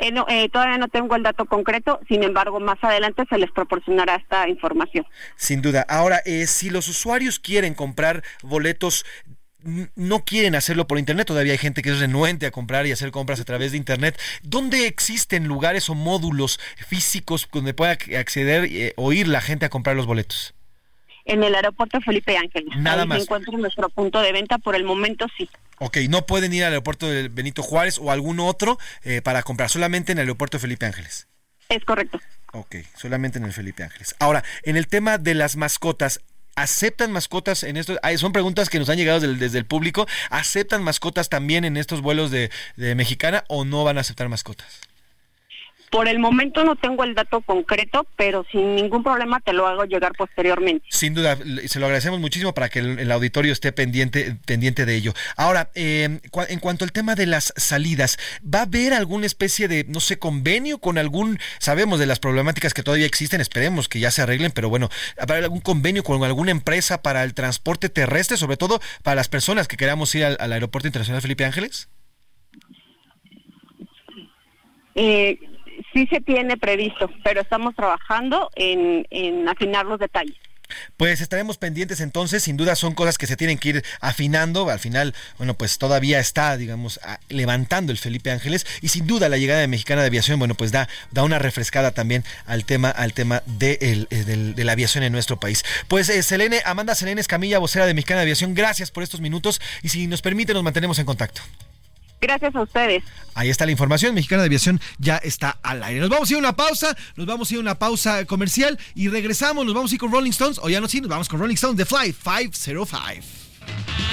Eh, no, eh, todavía no tengo el dato concreto, sin embargo, más adelante se les proporcionará esta información. Sin duda. Ahora, eh, si los usuarios quieren comprar boletos no quieren hacerlo por internet, todavía hay gente que es renuente a comprar y hacer compras a través de internet. ¿Dónde existen lugares o módulos físicos donde pueda acceder o ir la gente a comprar los boletos? En el aeropuerto Felipe Ángeles. Nada más. Se encuentra nuestro punto de venta, por el momento sí. Ok, no pueden ir al aeropuerto de Benito Juárez o algún otro eh, para comprar, solamente en el aeropuerto Felipe Ángeles. Es correcto. Ok, solamente en el Felipe Ángeles. Ahora, en el tema de las mascotas, ¿Aceptan mascotas en estos? son preguntas que nos han llegado desde, el público. ¿Aceptan mascotas también en estos vuelos de, de Mexicana o no van a aceptar mascotas? Por el momento no tengo el dato concreto, pero sin ningún problema te lo hago llegar posteriormente. Sin duda, se lo agradecemos muchísimo para que el, auditorio esté pendiente, pendiente de ello. Ahora, em, en cuanto al tema de las salidas, ¿va a haber alguna especie de, no sé, convenio con algún, sabemos de las problemáticas que todavía existen, esperemos que ya se arreglen, pero bueno, ¿habrá algún convenio con alguna empresa para el transporte terrestre, sobre todo para las personas que queramos ir al, al Aeropuerto Internacional Felipe Ángeles? Eh, sí se tiene previsto, pero estamos trabajando en, afinar los detalles. Pues estaremos pendientes entonces, sin duda son cosas que se tienen que ir afinando, al final, bueno, pues todavía está, digamos, levantando el Felipe Ángeles y sin duda la llegada de Mexicana de Aviación, bueno, pues da, da una refrescada también al tema, al tema de, eh, la aviación en nuestro país. Pues eh, Selene, Amanda Selene Escamilla, vocera de Mexicana de Aviación, gracias por estos minutos y si nos permite nos mantenemos en contacto. Gracias a ustedes. Ahí está la información. Mexicana de Aviación ya está al aire. Nos vamos a ir a una pausa. Nos vamos a ir a una pausa comercial y regresamos. Nos vamos a ir con Rolling Stones. O ya no, sí, nos vamos con Rolling Stones The Fly 505.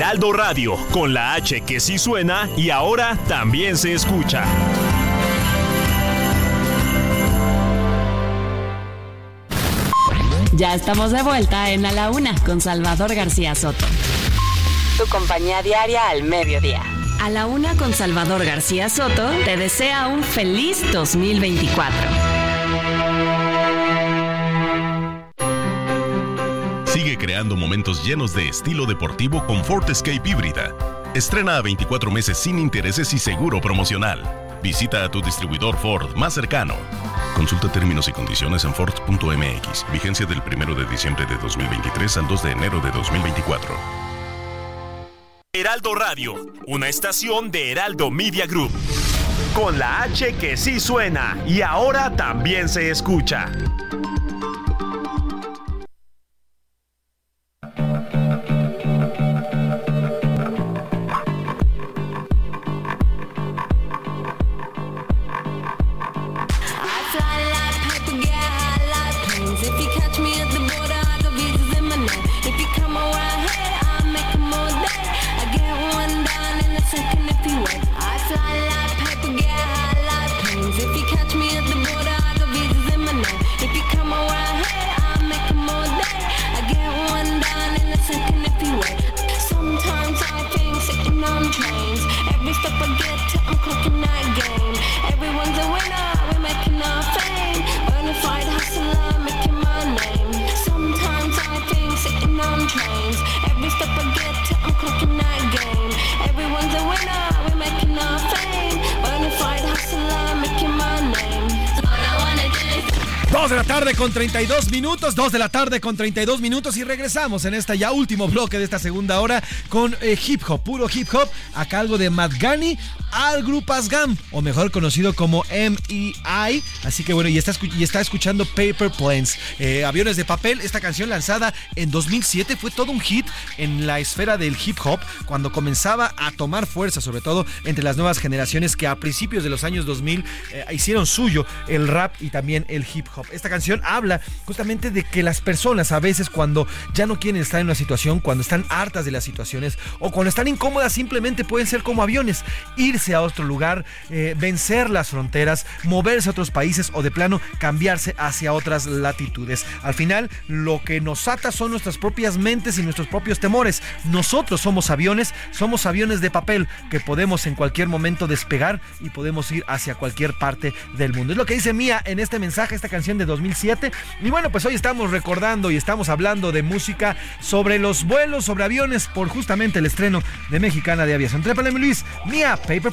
Heraldo Radio, con la H que sí suena y ahora también se escucha. Ya estamos de vuelta en A la Una con Salvador García Soto. Tu compañía diaria al mediodía. A la Una con Salvador García Soto te desea un feliz 2024. Sigue creando momentos llenos de estilo deportivo con Ford Escape híbrida. Estrena a 24 meses sin intereses y seguro promocional. Visita a tu distribuidor Ford más cercano. Consulta términos y condiciones en Ford.mx. Vigencia del 1 de diciembre de 2023 al 2 de enero de 2024. Heraldo Radio, una estación de Heraldo Media Group. Con la H que sí suena y ahora también se escucha. 32 minutos, 2 de la tarde con 32 minutos y regresamos en esta ya último bloque de esta segunda hora con eh, hip hop, puro hip hop, a cargo de Matt Gani al Grupo Asgam, o mejor conocido como MEI. Así que bueno, y está, y está escuchando Paper Planes, eh, Aviones de Papel. Esta canción lanzada en 2007 fue todo un hit en la esfera del hip hop, cuando comenzaba a tomar fuerza, sobre todo entre las nuevas generaciones que a principios de los años 2000 eh, hicieron suyo el rap y también el hip hop. Esta canción habla justamente de que las personas a veces cuando ya no quieren estar en una situación, cuando están hartas de las situaciones o cuando están incómodas simplemente pueden ser como aviones, irse a otro lugar, eh, vencer las fronteras, moverse a otros países o de plano cambiarse hacia otras latitudes. Al final lo que nos ata son nuestras propias mentes y nuestros propios temores. Nosotros somos aviones, somos aviones de papel que podemos en cualquier momento despegar y podemos ir hacia cualquier parte del mundo. Es lo que dice Mía en este mensaje, esta canción de 2007. Y bueno, pues hoy estamos recordando y estamos hablando de música sobre los vuelos, sobre aviones, por justamente el estreno de Mexicana de Aviación. Trépale, Luis, Mía Paper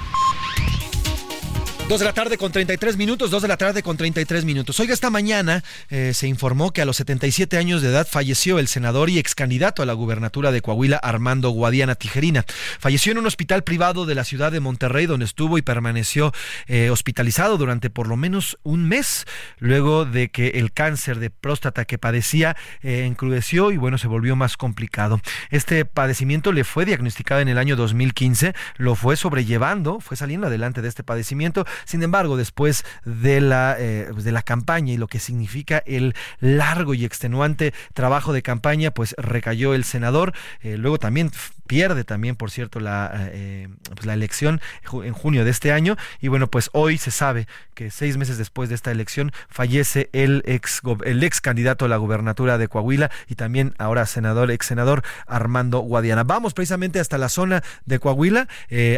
2 de la tarde con 33 minutos, 2 de la tarde con 33 minutos. Oiga, esta mañana eh, se informó que a los 77 años de edad falleció el senador y ex candidato a la gubernatura de Coahuila, Armando Guadiana Tijerina. Falleció en un hospital privado de la ciudad de Monterrey, donde estuvo y permaneció eh, hospitalizado durante por lo menos un mes, luego de que el cáncer de próstata que padecía eh, encrudeció y bueno, se volvió más complicado. Este padecimiento le fue diagnosticado en el año 2015, lo fue sobrellevando, fue saliendo adelante de este padecimiento sin embargo, después de la, eh, pues, de la campaña y lo que significa el largo y extenuante trabajo de campaña, pues recayó el senador. Eh, luego también pierde también, por cierto, la, eh, pues la elección en junio de este año. Y bueno, pues hoy se sabe que seis meses después de esta elección fallece el ex, el ex candidato a la gubernatura de Coahuila y también ahora senador, ex senador Armando Guadiana. Vamos precisamente hasta la zona de Coahuila,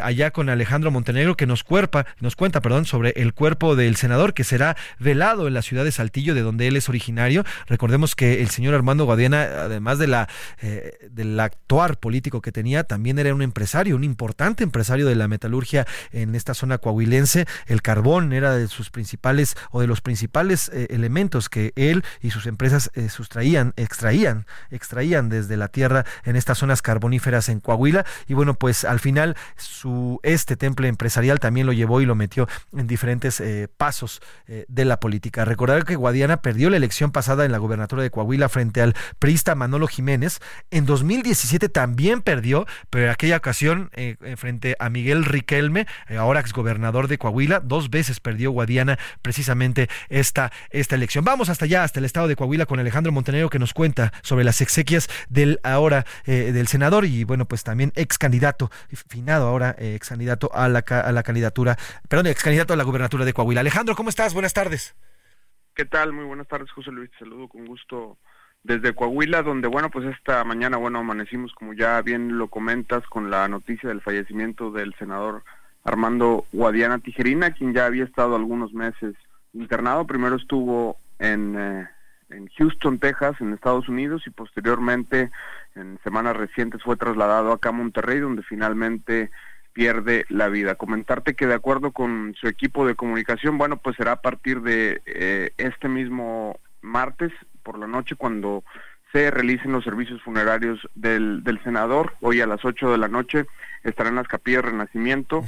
allá con Alejandro Montenegro, que nos, cuerpa, nos cuenta perdón, sobre el cuerpo del senador que será velado en la ciudad de Saltillo, de donde él es originario. Recordemos que el señor Armando Guadiana, además de la, eh, del actuar político que tenía, también era un empresario, un importante empresario de la metalurgia en esta zona coahuilense. El carbón era de sus principales o de los principales eh, elementos que él y sus empresas eh, sustraían, extraían, extraían desde la tierra en estas zonas carboníferas en Coahuila. Y bueno, pues al final su este temple empresarial también lo llevó y lo metió en diferentes eh, pasos de la política. Recordar que Guadiana perdió la elección pasada en la gubernatura de Coahuila frente al priista Manolo Jiménez. En 2017 también perdió pero en aquella ocasión, eh, eh, frente a Miguel Riquelme, eh, ahora exgobernador de Coahuila, dos veces perdió Guadiana precisamente esta, esta elección. Vamos hasta allá, hasta el estado de Coahuila, con Alejandro Montenegro, que nos cuenta sobre las exequias del ahora del senador y, bueno, pues también ex candidato, finado ahora ex candidato a la, a la candidatura, perdón, ex candidato a la gubernatura de Coahuila. Alejandro, ¿cómo estás? Buenas tardes. ¿Qué tal? Muy buenas tardes, José Luis. Te saludo con gusto desde Coahuila, donde, bueno, pues esta mañana, bueno, amanecimos, como ya bien lo comentas, con la noticia del fallecimiento del senador Armando Guadiana Tijerina, quien ya había estado algunos meses internado. Primero estuvo en, eh, en Houston, Texas, en Estados Unidos, y posteriormente, en semanas recientes, fue trasladado acá a Monterrey, donde finalmente pierde la vida. Comentarte que de acuerdo con su equipo de comunicación, bueno, pues será a partir de eh, este mismo martes por la noche cuando se realicen los servicios funerarios del, del senador. Hoy a las 8 de la noche estarán las capillas Renacimiento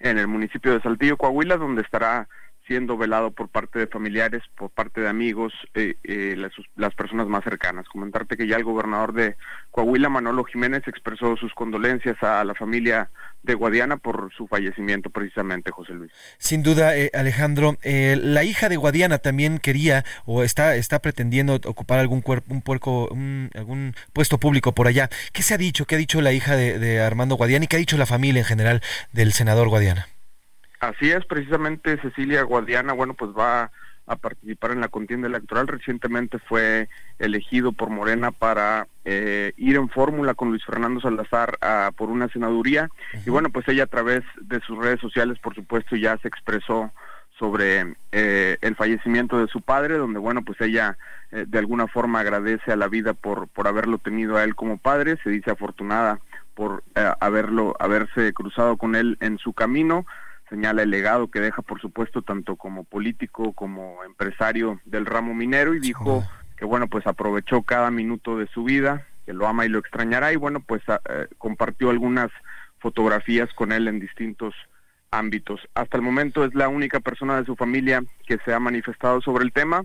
en el municipio de Saltillo, Coahuila, donde estará siendo velado por parte de familiares, por parte de amigos, eh, eh, las, las, personas más cercanas. Comentarte que ya el gobernador de Coahuila, Manolo Jiménez, expresó sus condolencias a la familia de Guadiana por su fallecimiento precisamente, José Luis. Sin duda, eh, Alejandro, la hija de Guadiana también quería o está, está pretendiendo ocupar algún cuerpo, un puerco, algún puesto público por allá. ¿Qué se ha dicho? ¿Qué ha dicho la hija de Armando Guadiana y qué ha dicho la familia en general del senador Guadiana? Así es, precisamente Cecilia Guadiana, bueno, pues va a participar en la contienda electoral. Recientemente fue elegido por Morena para eh, ir en fórmula con Luis Fernando Salazar por una senaduría. Y bueno, pues ella a través de sus redes sociales, por supuesto, ya se expresó sobre eh, el fallecimiento de su padre, donde bueno, pues ella eh, de alguna forma agradece a la vida por, por haberlo tenido a él como padre, se dice afortunada por haberlo, haberse cruzado con él en su camino, señala el legado que deja, por supuesto, tanto como político como empresario del ramo minero y dijo que, bueno, pues aprovechó cada minuto de su vida, que lo ama y lo extrañará y, bueno, pues eh, compartió algunas fotografías con él en distintos ámbitos. Hasta el momento es la única persona de su familia que se ha manifestado sobre el tema.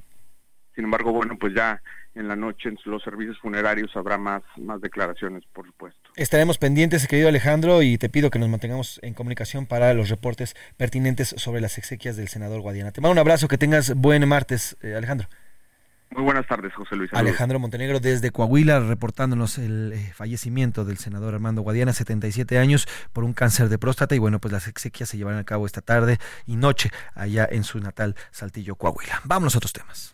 Sin embargo, bueno, pues ya en la noche en los servicios funerarios habrá más, más declaraciones, por supuesto. Estaremos pendientes, querido Alejandro, y te pido que nos mantengamos en comunicación para los reportes pertinentes sobre las exequias del senador Guadiana. Te mando un abrazo, que tengas buen martes, eh, Alejandro. Muy buenas tardes, José Luis. Alejandro Montenegro desde Coahuila reportándonos el eh, fallecimiento del senador Armando Guadiana, 77 años, por un cáncer de próstata. Y bueno, pues las exequias se llevarán a cabo esta tarde y noche allá en su natal Saltillo, Coahuila. Vamos a otros temas.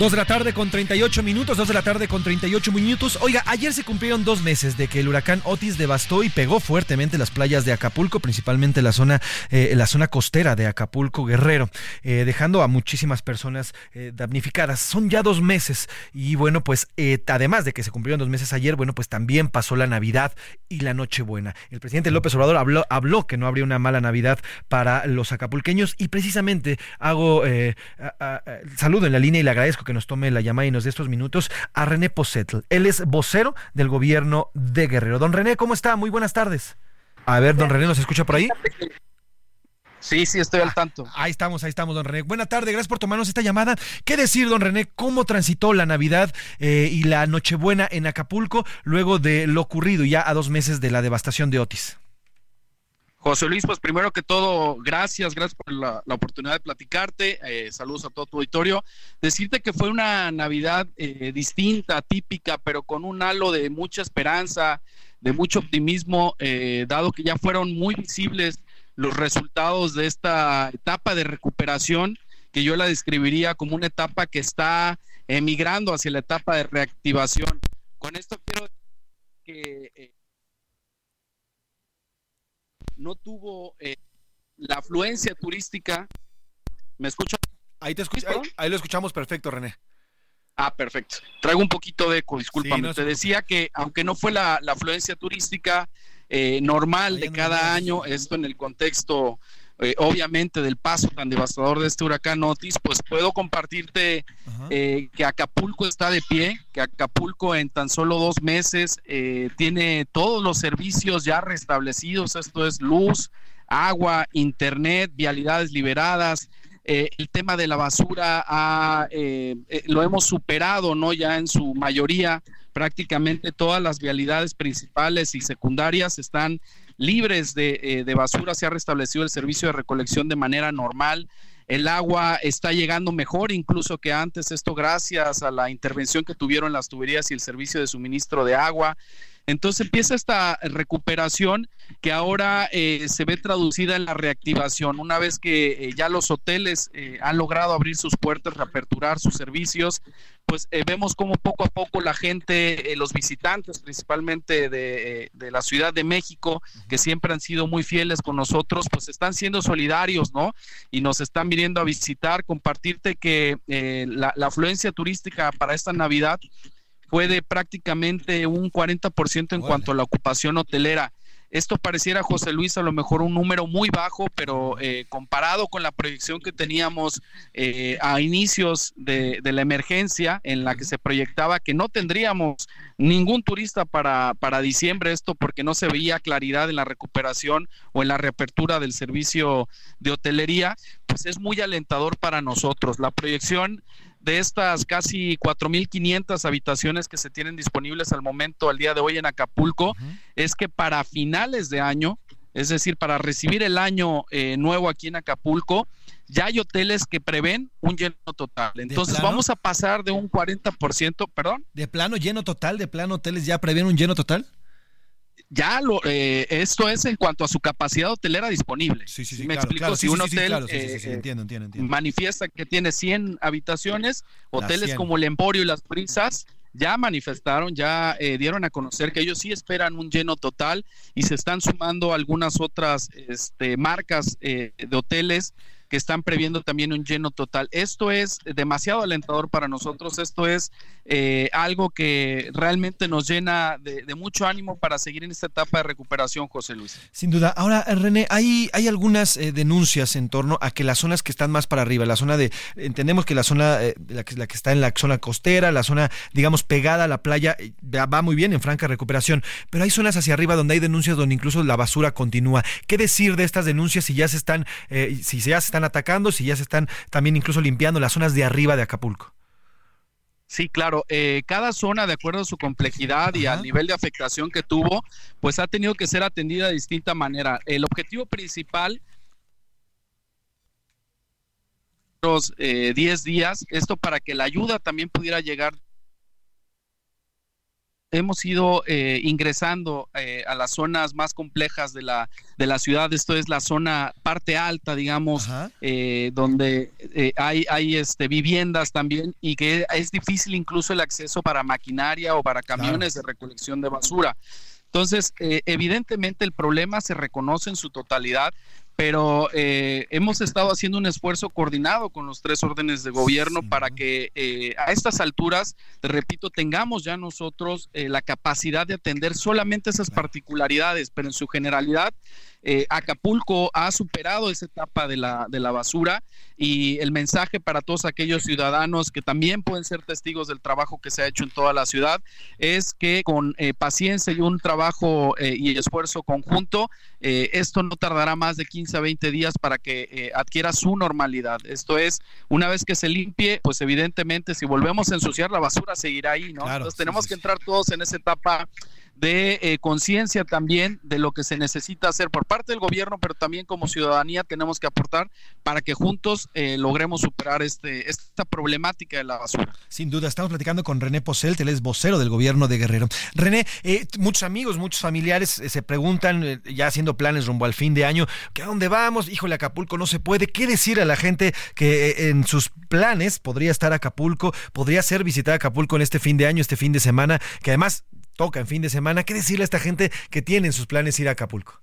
Dos de la tarde con 38 minutos, dos de la tarde con 38 minutos. Oiga, ayer se cumplieron dos meses de que el huracán Otis devastó y pegó fuertemente las playas de Acapulco, principalmente la zona, eh, la zona costera de Acapulco Guerrero, eh, dejando a muchísimas personas eh, damnificadas. Son ya dos meses y bueno, pues además de que se cumplieron dos meses ayer, bueno, pues también pasó la Navidad y la Nochebuena. El presidente López Obrador habló, habló que no habría una mala Navidad para los acapulqueños y precisamente hago saludo en la línea y le agradezco que nos tome la llamada y nos dé estos minutos a René Posetl. Él es vocero del gobierno de Guerrero. Don René, ¿cómo está? Muy buenas tardes. A ver, don René, ¿nos escucha por ahí? Sí, sí, estoy al ah, tanto. ahí estamos, ahí estamos, don René. Buena tarde, gracias por tomarnos esta llamada. ¿Qué decir, don René? ¿Cómo transitó la Navidad eh, y la Nochebuena en Acapulco luego de lo ocurrido ya a dos meses de la devastación de Otis? José Luis, pues primero que todo, gracias, gracias por la, oportunidad de platicarte. Eh, saludos a todo tu auditorio. Decirte que fue una Navidad eh, distinta, típica, pero con un halo de mucha esperanza, de mucho optimismo, eh, dado que ya fueron muy visibles los resultados de esta etapa de recuperación, que yo la describiría como una etapa que está emigrando hacia la etapa de reactivación. Con esto quiero que no tuvo eh, la afluencia turística. ¿Me escucha? Ahí, te ahí, lo escuchamos perfecto, René. Ah, perfecto. Traigo un poquito de eco, discúlpame. Te decía que aunque no fue la, afluencia turística eh, normal de cada año, esto en el contexto eh, obviamente del paso tan devastador de este huracán Otis, pues puedo compartirte que Acapulco está de pie, que Acapulco en tan solo dos meses tiene todos los servicios ya restablecidos, esto es luz, agua, internet, vialidades liberadas, eh, el tema de la basura eh, eh, lo hemos superado, ¿no? Ya en su mayoría, prácticamente todas las vialidades principales y secundarias están libres de, de basura, se ha restablecido el servicio de recolección de manera normal el agua está llegando mejor incluso que antes, esto gracias a la intervención que tuvieron las tuberías y el servicio de suministro de agua. Entonces empieza esta recuperación que ahora eh, se ve traducida en la reactivación. Una vez que eh, ya los hoteles eh, han logrado abrir sus puertas, reaperturar sus servicios, pues vemos como poco a poco la gente, los visitantes principalmente de, la Ciudad de México, que siempre han sido muy fieles con nosotros, pues están siendo solidarios, ¿no? Y nos están viniendo a visitar, compartirte que la afluencia turística para esta Navidad fue de prácticamente un 40% en cuanto a la ocupación hotelera. Esto pareciera, José Luis, a lo mejor un número muy bajo, pero eh, comparado con la proyección que teníamos eh, a inicios de, la emergencia, en la que se proyectaba que no tendríamos ningún turista para, para diciembre, esto porque no se veía claridad en la recuperación o en la reapertura del servicio de hotelería, pues es muy alentador para nosotros. La proyección de estas casi 4.500 habitaciones que se tienen disponibles al momento, al día de hoy en Acapulco, es que para finales de año, es decir, para recibir el año eh, nuevo aquí en Acapulco, ya hay hoteles que prevén un lleno total. Entonces vamos a pasar de un 40%, perdón. ¿De plano lleno total? ¿De plano hoteles ya prevén un lleno total? Ya lo, eh, esto es en cuanto a su capacidad hotelera disponible. Sí, sí, sí, Me claro, explico, claro, si un hotel manifiesta que tiene 100 habitaciones, hoteles 100. como el Emporio y las Brisas ya manifestaron, ya eh, dieron a conocer que ellos sí esperan un lleno total y se están sumando algunas otras este, marcas eh, de hoteles que están previendo también un lleno total. Esto es demasiado alentador para nosotros, esto es eh, algo que realmente nos llena de, mucho ánimo para seguir en esta etapa de recuperación, José Luis. Sin duda. Ahora, René, hay, hay algunas eh, denuncias en torno a que las zonas que están más para arriba, la zona de, entendemos que la zona, eh, la, que, la que está en la zona costera, la zona, digamos, pegada a la playa, eh, va muy bien en franca recuperación, pero hay zonas hacia arriba donde hay denuncias donde incluso la basura continúa. ¿Qué decir de estas denuncias si ya se están, si ya se están atacando, si ya se están también incluso limpiando las zonas de arriba de Acapulco? Sí, claro. eh, cada zona, de acuerdo a su complejidad y al nivel de afectación que tuvo, pues ha tenido que ser atendida de distinta manera. El objetivo principal los eh, 10 días, esto para que la ayuda también pudiera llegar. Hemos ido eh, ingresando eh, a las zonas más complejas de la, de la ciudad. Esto es la zona parte alta, digamos, eh, donde eh, hay, hay este, viviendas también y que es difícil incluso el acceso para maquinaria o para camiones de recolección de basura. Entonces, eh, evidentemente el problema se reconoce en su totalidad, pero eh, hemos estado haciendo un esfuerzo coordinado con los tres órdenes de gobierno para que eh, a estas alturas, te repito, tengamos ya nosotros eh, la capacidad de atender solamente esas particularidades, pero en su generalidad. Eh, Acapulco ha superado esa etapa de la, de la basura y el mensaje para todos aquellos ciudadanos que también pueden ser testigos del trabajo que se ha hecho en toda la ciudad es que con eh, paciencia y un trabajo eh, y esfuerzo conjunto, esto no tardará más de 15 a 20 días para que adquiera su normalidad. Esto es, una vez que se limpie, pues evidentemente si volvemos a ensuciar la basura seguirá ahí, ¿no? Entonces tenemos que entrar todos en esa etapa de eh, conciencia también de lo que se necesita hacer por parte del gobierno, pero también como ciudadanía tenemos que aportar para que juntos eh, logremos superar este, esta problemática de la basura. Sin duda, estamos platicando con René Poselt, él es vocero del gobierno de Guerrero. René, eh, muchos amigos, muchos familiares eh, se preguntan, ya haciendo planes rumbo al fin de año, ¿que a dónde vamos? Híjole, Acapulco no se puede. ¿Qué decir a la gente que en sus planes podría estar Acapulco, podría ser visitar Acapulco en este fin de año, este fin de semana, que además toca en fin de semana? ¿Qué decirle a esta gente que tiene en sus planes ir a Acapulco?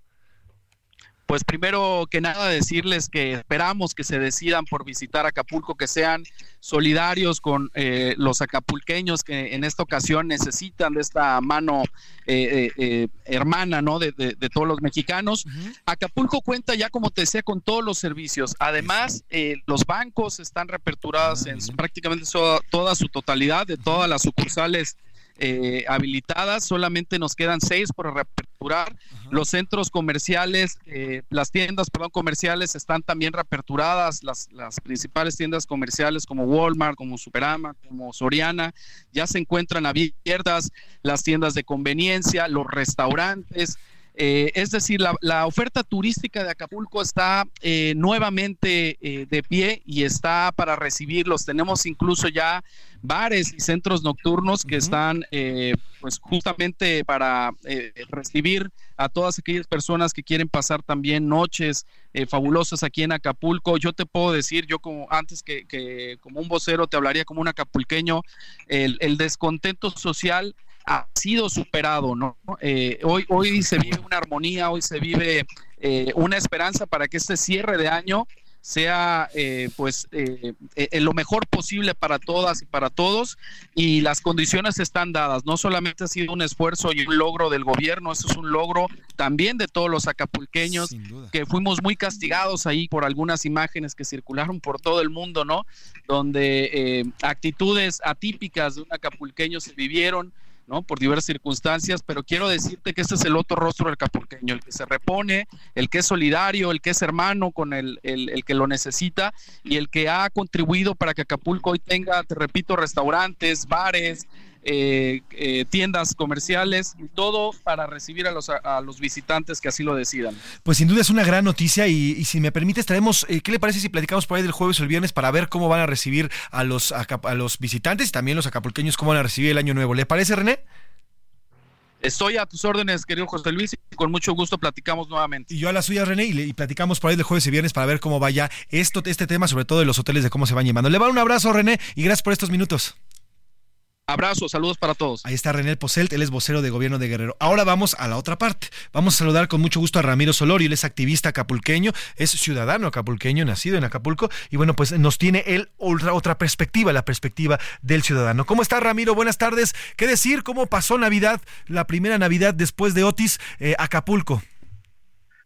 Pues primero que nada decirles que esperamos que se decidan por visitar Acapulco, que sean solidarios con eh, los acapulqueños que en esta ocasión necesitan de esta mano eh, eh, eh, hermana, ¿no? De, de- de todos los mexicanos. Acapulco cuenta ya, como te decía, con todos los servicios. Además, eh, los bancos están reaperturados en su- prácticamente toda su totalidad, de todas las sucursales eh, habilitadas, solamente nos quedan seis por reaperturar. Los centros comerciales, eh, las tiendas, perdón, comerciales están también reaperturadas, las, las principales tiendas comerciales como Walmart, como Superama, como Soriana, ya se encuentran abiertas, las tiendas de conveniencia, los restaurantes. Eh, es decir, la, la oferta turística de Acapulco está eh, nuevamente eh, de pie y está para recibirlos. Tenemos incluso ya bares y centros nocturnos que están eh, pues justamente para eh, recibir a todas aquellas personas que quieren pasar también noches eh, fabulosas aquí en Acapulco. Yo te puedo decir, yo como antes que, que como un vocero te hablaría como un acapulqueño, el, el descontento social ha sido superado, ¿no? Eh, hoy, hoy se vive una armonía, hoy se vive eh, una esperanza para que este cierre de año sea eh, pues eh, eh, lo mejor posible para todas y para todos y las condiciones están dadas. No solamente ha sido un esfuerzo y un logro del gobierno, eso es un logro también de todos los acapulqueños que fuimos muy castigados ahí por algunas imágenes que circularon por todo el mundo, ¿no? Donde eh, actitudes atípicas de un acapulqueño se vivieron. ¿No? Por diversas circunstancias, pero quiero decirte que este es el otro rostro del capulqueño, el que se repone, el que es solidario, el que es hermano con el, el, el que lo necesita y el que ha contribuido para que Acapulco hoy tenga, te repito, restaurantes, bares, eh, eh, tiendas comerciales y todo para recibir a los, a los visitantes que así lo decidan. Pues sin duda es una gran noticia y, y si me permites traemos, eh, ¿qué le parece si platicamos por ahí del jueves o el viernes para ver cómo van a recibir a los, a, a los visitantes y también los acapulqueños cómo van a recibir el año nuevo? ¿Le parece René? Estoy a tus órdenes, querido José Luis, y con mucho gusto platicamos nuevamente. Y yo a la suya, René, y, platicamos por ahí de jueves y viernes para ver cómo vaya esto, este tema, sobre todo de los hoteles, de cómo se van llevando. Le va un abrazo, René, y gracias por estos minutos. Abrazo, saludos para todos. Ahí está René Poselt, él es vocero de gobierno de Guerrero. Ahora vamos a la otra parte. Vamos a saludar con mucho gusto a Ramiro Solorio, él es activista acapulqueño, es ciudadano acapulqueño, nacido en Acapulco, y bueno, pues nos tiene él otra, otra perspectiva, la perspectiva del ciudadano. ¿Cómo está Ramiro? Buenas tardes. ¿Qué decir? ¿Cómo pasó Navidad, la primera Navidad después de Otis, eh, Acapulco?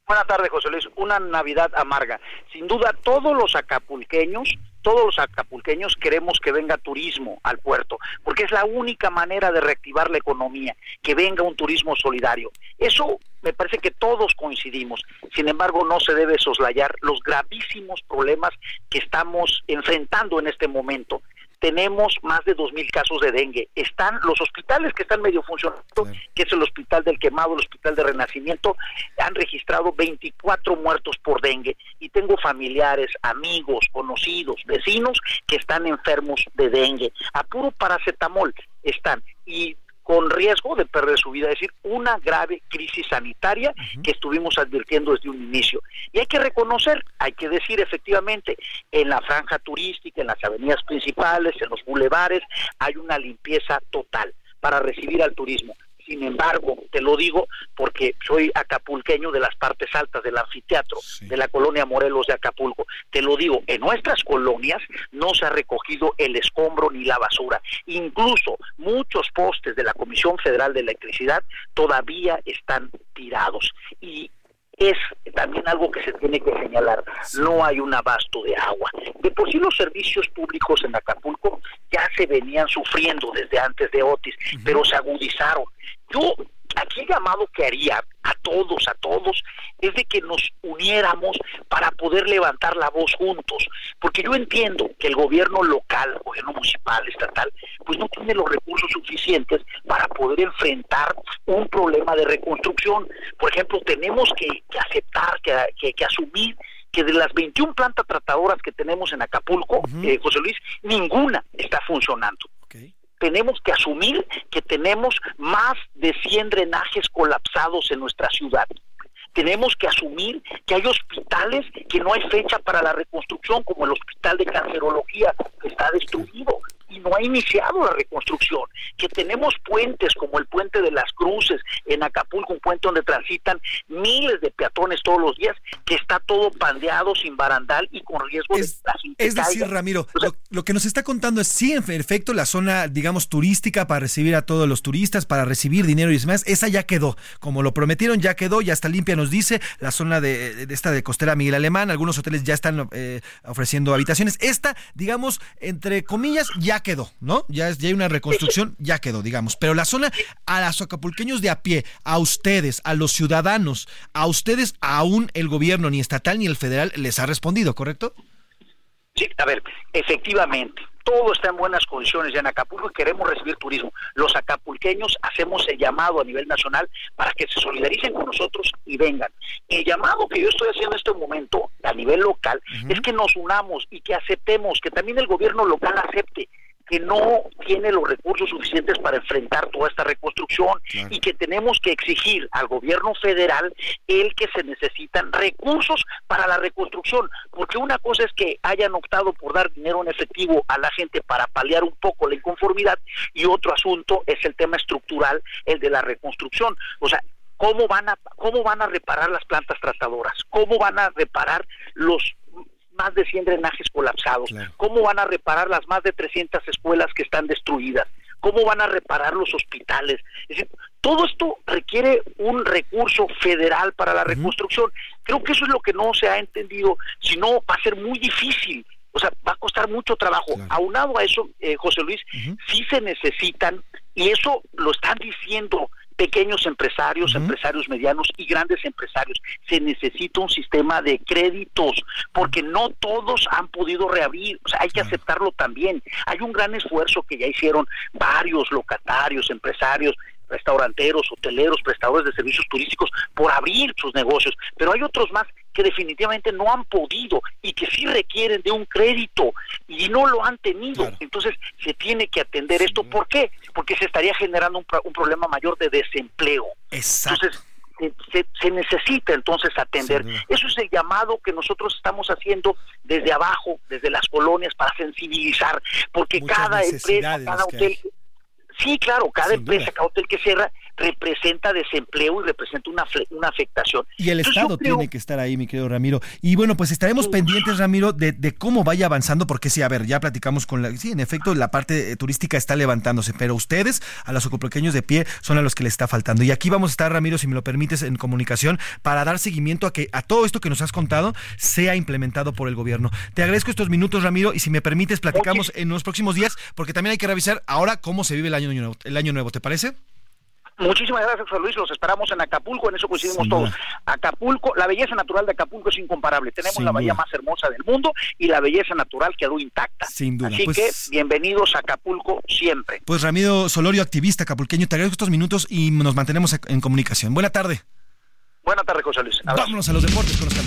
Buenas tardes, José Luis. Una Navidad amarga. Sin duda, todos los acapulqueños todos los acapulqueños queremos que venga turismo al puerto, porque es la única manera de reactivar la economía, que venga un turismo solidario. Eso me parece que todos coincidimos. Sin embargo, no se debe soslayar los gravísimos problemas que estamos enfrentando en este momento tenemos más de 2.000 casos de dengue. Están los hospitales que están medio funcionando, que es el Hospital del Quemado, el Hospital de Renacimiento, han registrado 24 muertos por dengue. Y tengo familiares, amigos, conocidos, vecinos que están enfermos de dengue. A puro paracetamol están. Y con riesgo de perder su vida, es decir, una grave crisis sanitaria que estuvimos advirtiendo desde un inicio. Y hay que reconocer, hay que decir efectivamente, en la franja turística, en las avenidas principales, en los bulevares, hay una limpieza total para recibir al turismo. Sin embargo, te lo digo porque soy acapulqueño de las partes altas del anfiteatro de la colonia Morelos de Acapulco. Te lo digo, en nuestras colonias no se ha recogido el escombro ni la basura. Incluso muchos postes de la Comisión Federal de Electricidad todavía están tirados. Y es también algo que se tiene que señalar. No hay un abasto de agua. De por sí los servicios públicos en Acapulco ya se venían sufriendo desde antes de Otis, pero se agudizaron. Yo aquí el llamado que haría a todos, a todos, es de que nos uniéramos para poder levantar la voz juntos, porque yo entiendo que el gobierno local, el gobierno municipal, estatal, pues no tiene los recursos suficientes para poder enfrentar un problema de reconstrucción. Por ejemplo, tenemos que, aceptar, que, que, asumir que de las 21 plantas tratadoras que tenemos en Acapulco, eh, José Luis, ninguna está funcionando tenemos que asumir que tenemos más de 100 drenajes colapsados en nuestra ciudad. Tenemos que asumir que hay hospitales que no hay fecha para la reconstrucción, como el Hospital de Cancerología, que está destruido y no ha iniciado la reconstrucción, que tenemos puentes como el puente de las Cruces en Acapulco, un puente donde transitan miles de peatones todos los días, que está todo pandeado, sin barandal y con riesgo de Es decir, Ramiro, lo, que nos está contando es sí, en efecto, la zona, digamos, turística para recibir a todos los turistas, para recibir dinero y demás, esa ya quedó, como lo prometieron, ya quedó, ya está limpia, nos dice, la zona de, esta de Costera Miguel Alemán, algunos hoteles ya están eh, ofreciendo habitaciones, esta, digamos, entre comillas, ya quedó, ¿no? Ya, es, ya hay una reconstrucción, ya quedó, digamos. Pero la zona, a los acapulqueños de a pie, a ustedes, a los ciudadanos, a ustedes, aún el gobierno, ni estatal ni el federal, les ha respondido, ¿correcto? Sí, a ver, efectivamente, todo está en buenas condiciones ya en Acapulco y queremos recibir turismo. Los acapulqueños hacemos el llamado a nivel nacional para que se solidaricen con nosotros y vengan. El llamado que yo estoy haciendo en este momento a nivel local es que nos unamos y que aceptemos, que también el gobierno local acepte que no tiene los recursos suficientes para enfrentar toda esta reconstrucción y que tenemos que exigir al gobierno federal el que se necesitan recursos para la reconstrucción, porque una cosa es que hayan optado por dar dinero en efectivo a la gente para paliar un poco la inconformidad y otro asunto es el tema estructural, el de la reconstrucción. O sea, cómo van a cómo van a reparar las plantas tratadoras, cómo van a reparar los más de 100 drenajes colapsados? ¿Cómo van a reparar las más de 300 escuelas que están destruidas? ¿Cómo van a reparar los hospitales? Es decir, todo esto requiere un recurso federal para la reconstrucción. Creo que eso es lo que no se ha entendido, si no va a ser muy difícil. O sea, va a costar mucho trabajo. Aunado a eso, eh, José Luis, sí se necesitan, y eso lo están diciendo pequeños empresarios, empresarios medianos y grandes empresarios. Se necesita un sistema de créditos porque no todos han podido reabrir, o sea, hay que aceptarlo también. Hay un gran esfuerzo que ya hicieron varios locatarios, empresarios, restauranteros, hoteleros, prestadores de servicios turísticos por abrir sus negocios, pero hay otros más que definitivamente no han podido y que sí requieren de un crédito y no lo han tenido. Entonces se tiene que atender esto. ¿Por qué? Porque se estaría generando un, un problema mayor de desempleo. Exacto. Entonces, se, se, necesita entonces atender. Eso es el llamado que nosotros estamos haciendo desde abajo, desde las colonias, para sensibilizar, porque cada empresa, cada hotel, sí, claro, cada empresa, cada hotel que cierra, representa desempleo y representa una, una afectación. Y el Estado tiene que estar ahí, mi querido Ramiro. Y bueno, pues estaremos pendientes, Ramiro, de, cómo vaya avanzando, porque sí, a ver, ya platicamos con la... Sí, en efecto, la parte turística está levantándose, pero ustedes, a los ocupequeños de pie, son a los que les está faltando. Y aquí vamos a estar, Ramiro, si me lo permites, en comunicación, para dar seguimiento a que a todo esto que nos has contado sea implementado por el gobierno. Te agradezco estos minutos, Ramiro, y si me permites, platicamos en los próximos días, porque también hay que revisar ahora cómo se vive el año nuevo, el año nuevo ¿te parece? Muchísimas gracias, José Luis. Los esperamos en Acapulco, en eso coincidimos todos. Acapulco, la belleza natural de Acapulco es incomparable. Tenemos la bahía más hermosa del mundo y la belleza natural quedó intacta. Sin duda. Así pues que bienvenidos a Acapulco siempre. Pues Ramiro Solorio, activista acapulqueño, te agradezco estos minutos y nos mantenemos en comunicación. Buena tarde. Buena tarde, José Luis. Vámonos a los deportes con Oscar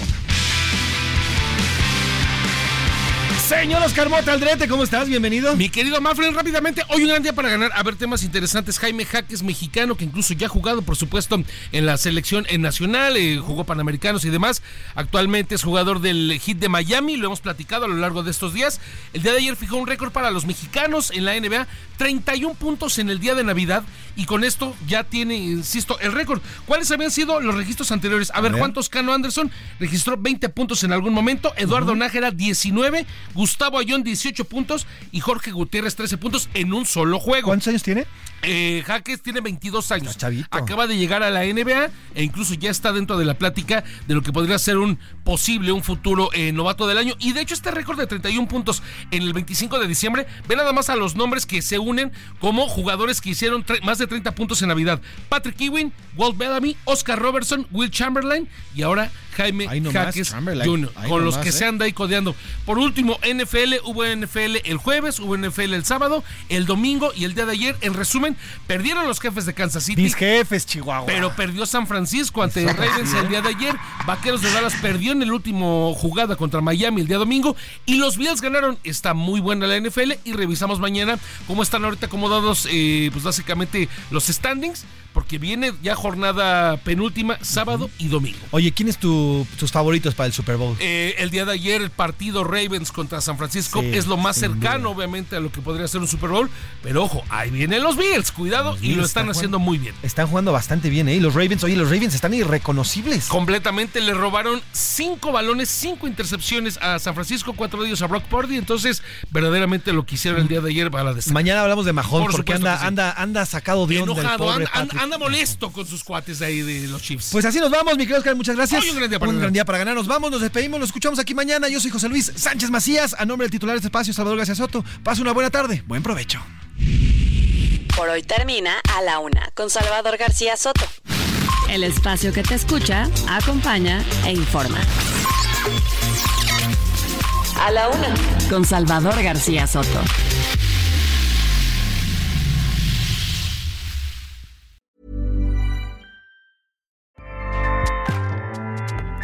Señor Oscar Mota Aldrete, ¿cómo estás? Bienvenido. Mi querido Manfred, rápidamente, hoy un gran día para ganar. A ver, temas interesantes. Jaime Jaques, mexicano, que incluso ya ha jugado, por supuesto, en la selección nacional, eh, jugó Panamericanos y demás. Actualmente es jugador del Hit de Miami, lo hemos platicado a lo largo de estos días. El día de ayer fijó un récord para los mexicanos en la NBA, 31 puntos en el día de Navidad, y con esto ya tiene, insisto, el récord. ¿Cuáles habían sido los registros anteriores? A, ver, Juan Toscano Anderson registró 20 puntos en algún momento, Eduardo Nájera 19, Gustavo Ayón 18 puntos y Jorge Gutiérrez 13 puntos en un solo juego. ¿Cuántos años tiene? Eh, Jaques tiene 22 años. Acaba de llegar a la NBA e incluso ya está dentro de la plática de lo que podría ser un posible, un futuro eh, novato del año. Y de hecho este récord de 31 puntos en el 25 de diciembre, ve nada más a los nombres que se unen como jugadores que hicieron más de 30 puntos en Navidad. Patrick Ewing, Walt Bellamy, Oscar Robertson, Will Chamberlain y ahora Jaime Jaques Jr., con los que ¿eh? se anda ahí codeando. Por último, NFL, hubo NFL el jueves, hubo NFL el sábado, el domingo y el día de ayer. En resumen, perdieron los jefes de Kansas City. Mis jefes, Chihuahua. Pero perdió San Francisco ante Ravens el día de ayer. Vaqueros de Dallas perdió en el último jugada contra Miami el día domingo. Y los Bills ganaron. Está muy buena la NFL y revisamos mañana cómo están ahorita acomodados, eh, pues básicamente los standings porque viene ya jornada penúltima, sábado y domingo. Oye, ¿quién es tu, tus favoritos para el Super Bowl? Eh, el día de ayer, el partido Ravens contra San Francisco es lo más cercano, obviamente, a lo que podría ser un Super Bowl. Pero ojo, ahí vienen los Bills, cuidado, y lo están, haciendo muy bien. Están jugando bastante bien, ¿eh? Los Ravens, oye, los Ravens están irreconocibles. Completamente, le robaron cinco balones, cinco intercepciones a San Francisco, cuatro de ellos a Brock Purdy. Entonces, verdaderamente lo que hicieron el día de ayer para la Mañana hablamos de Mahon, porque anda, anda, anda sacado de onda. Enojado, anda molesto con sus cuates de ahí de los Chiefs. Pues así nos vamos, mi querido Oscar, muchas gracias. un gran día para, un gran día para ganar. Nos vamos, nos despedimos, nos escuchamos aquí mañana. Yo soy José Luis Sánchez Macías, a nombre del titular de este espacio, Salvador García Soto. Pase una buena tarde, buen provecho. Por hoy termina A la Una con Salvador García Soto. El espacio que te escucha, acompaña e informa. A la Una con Salvador García Soto.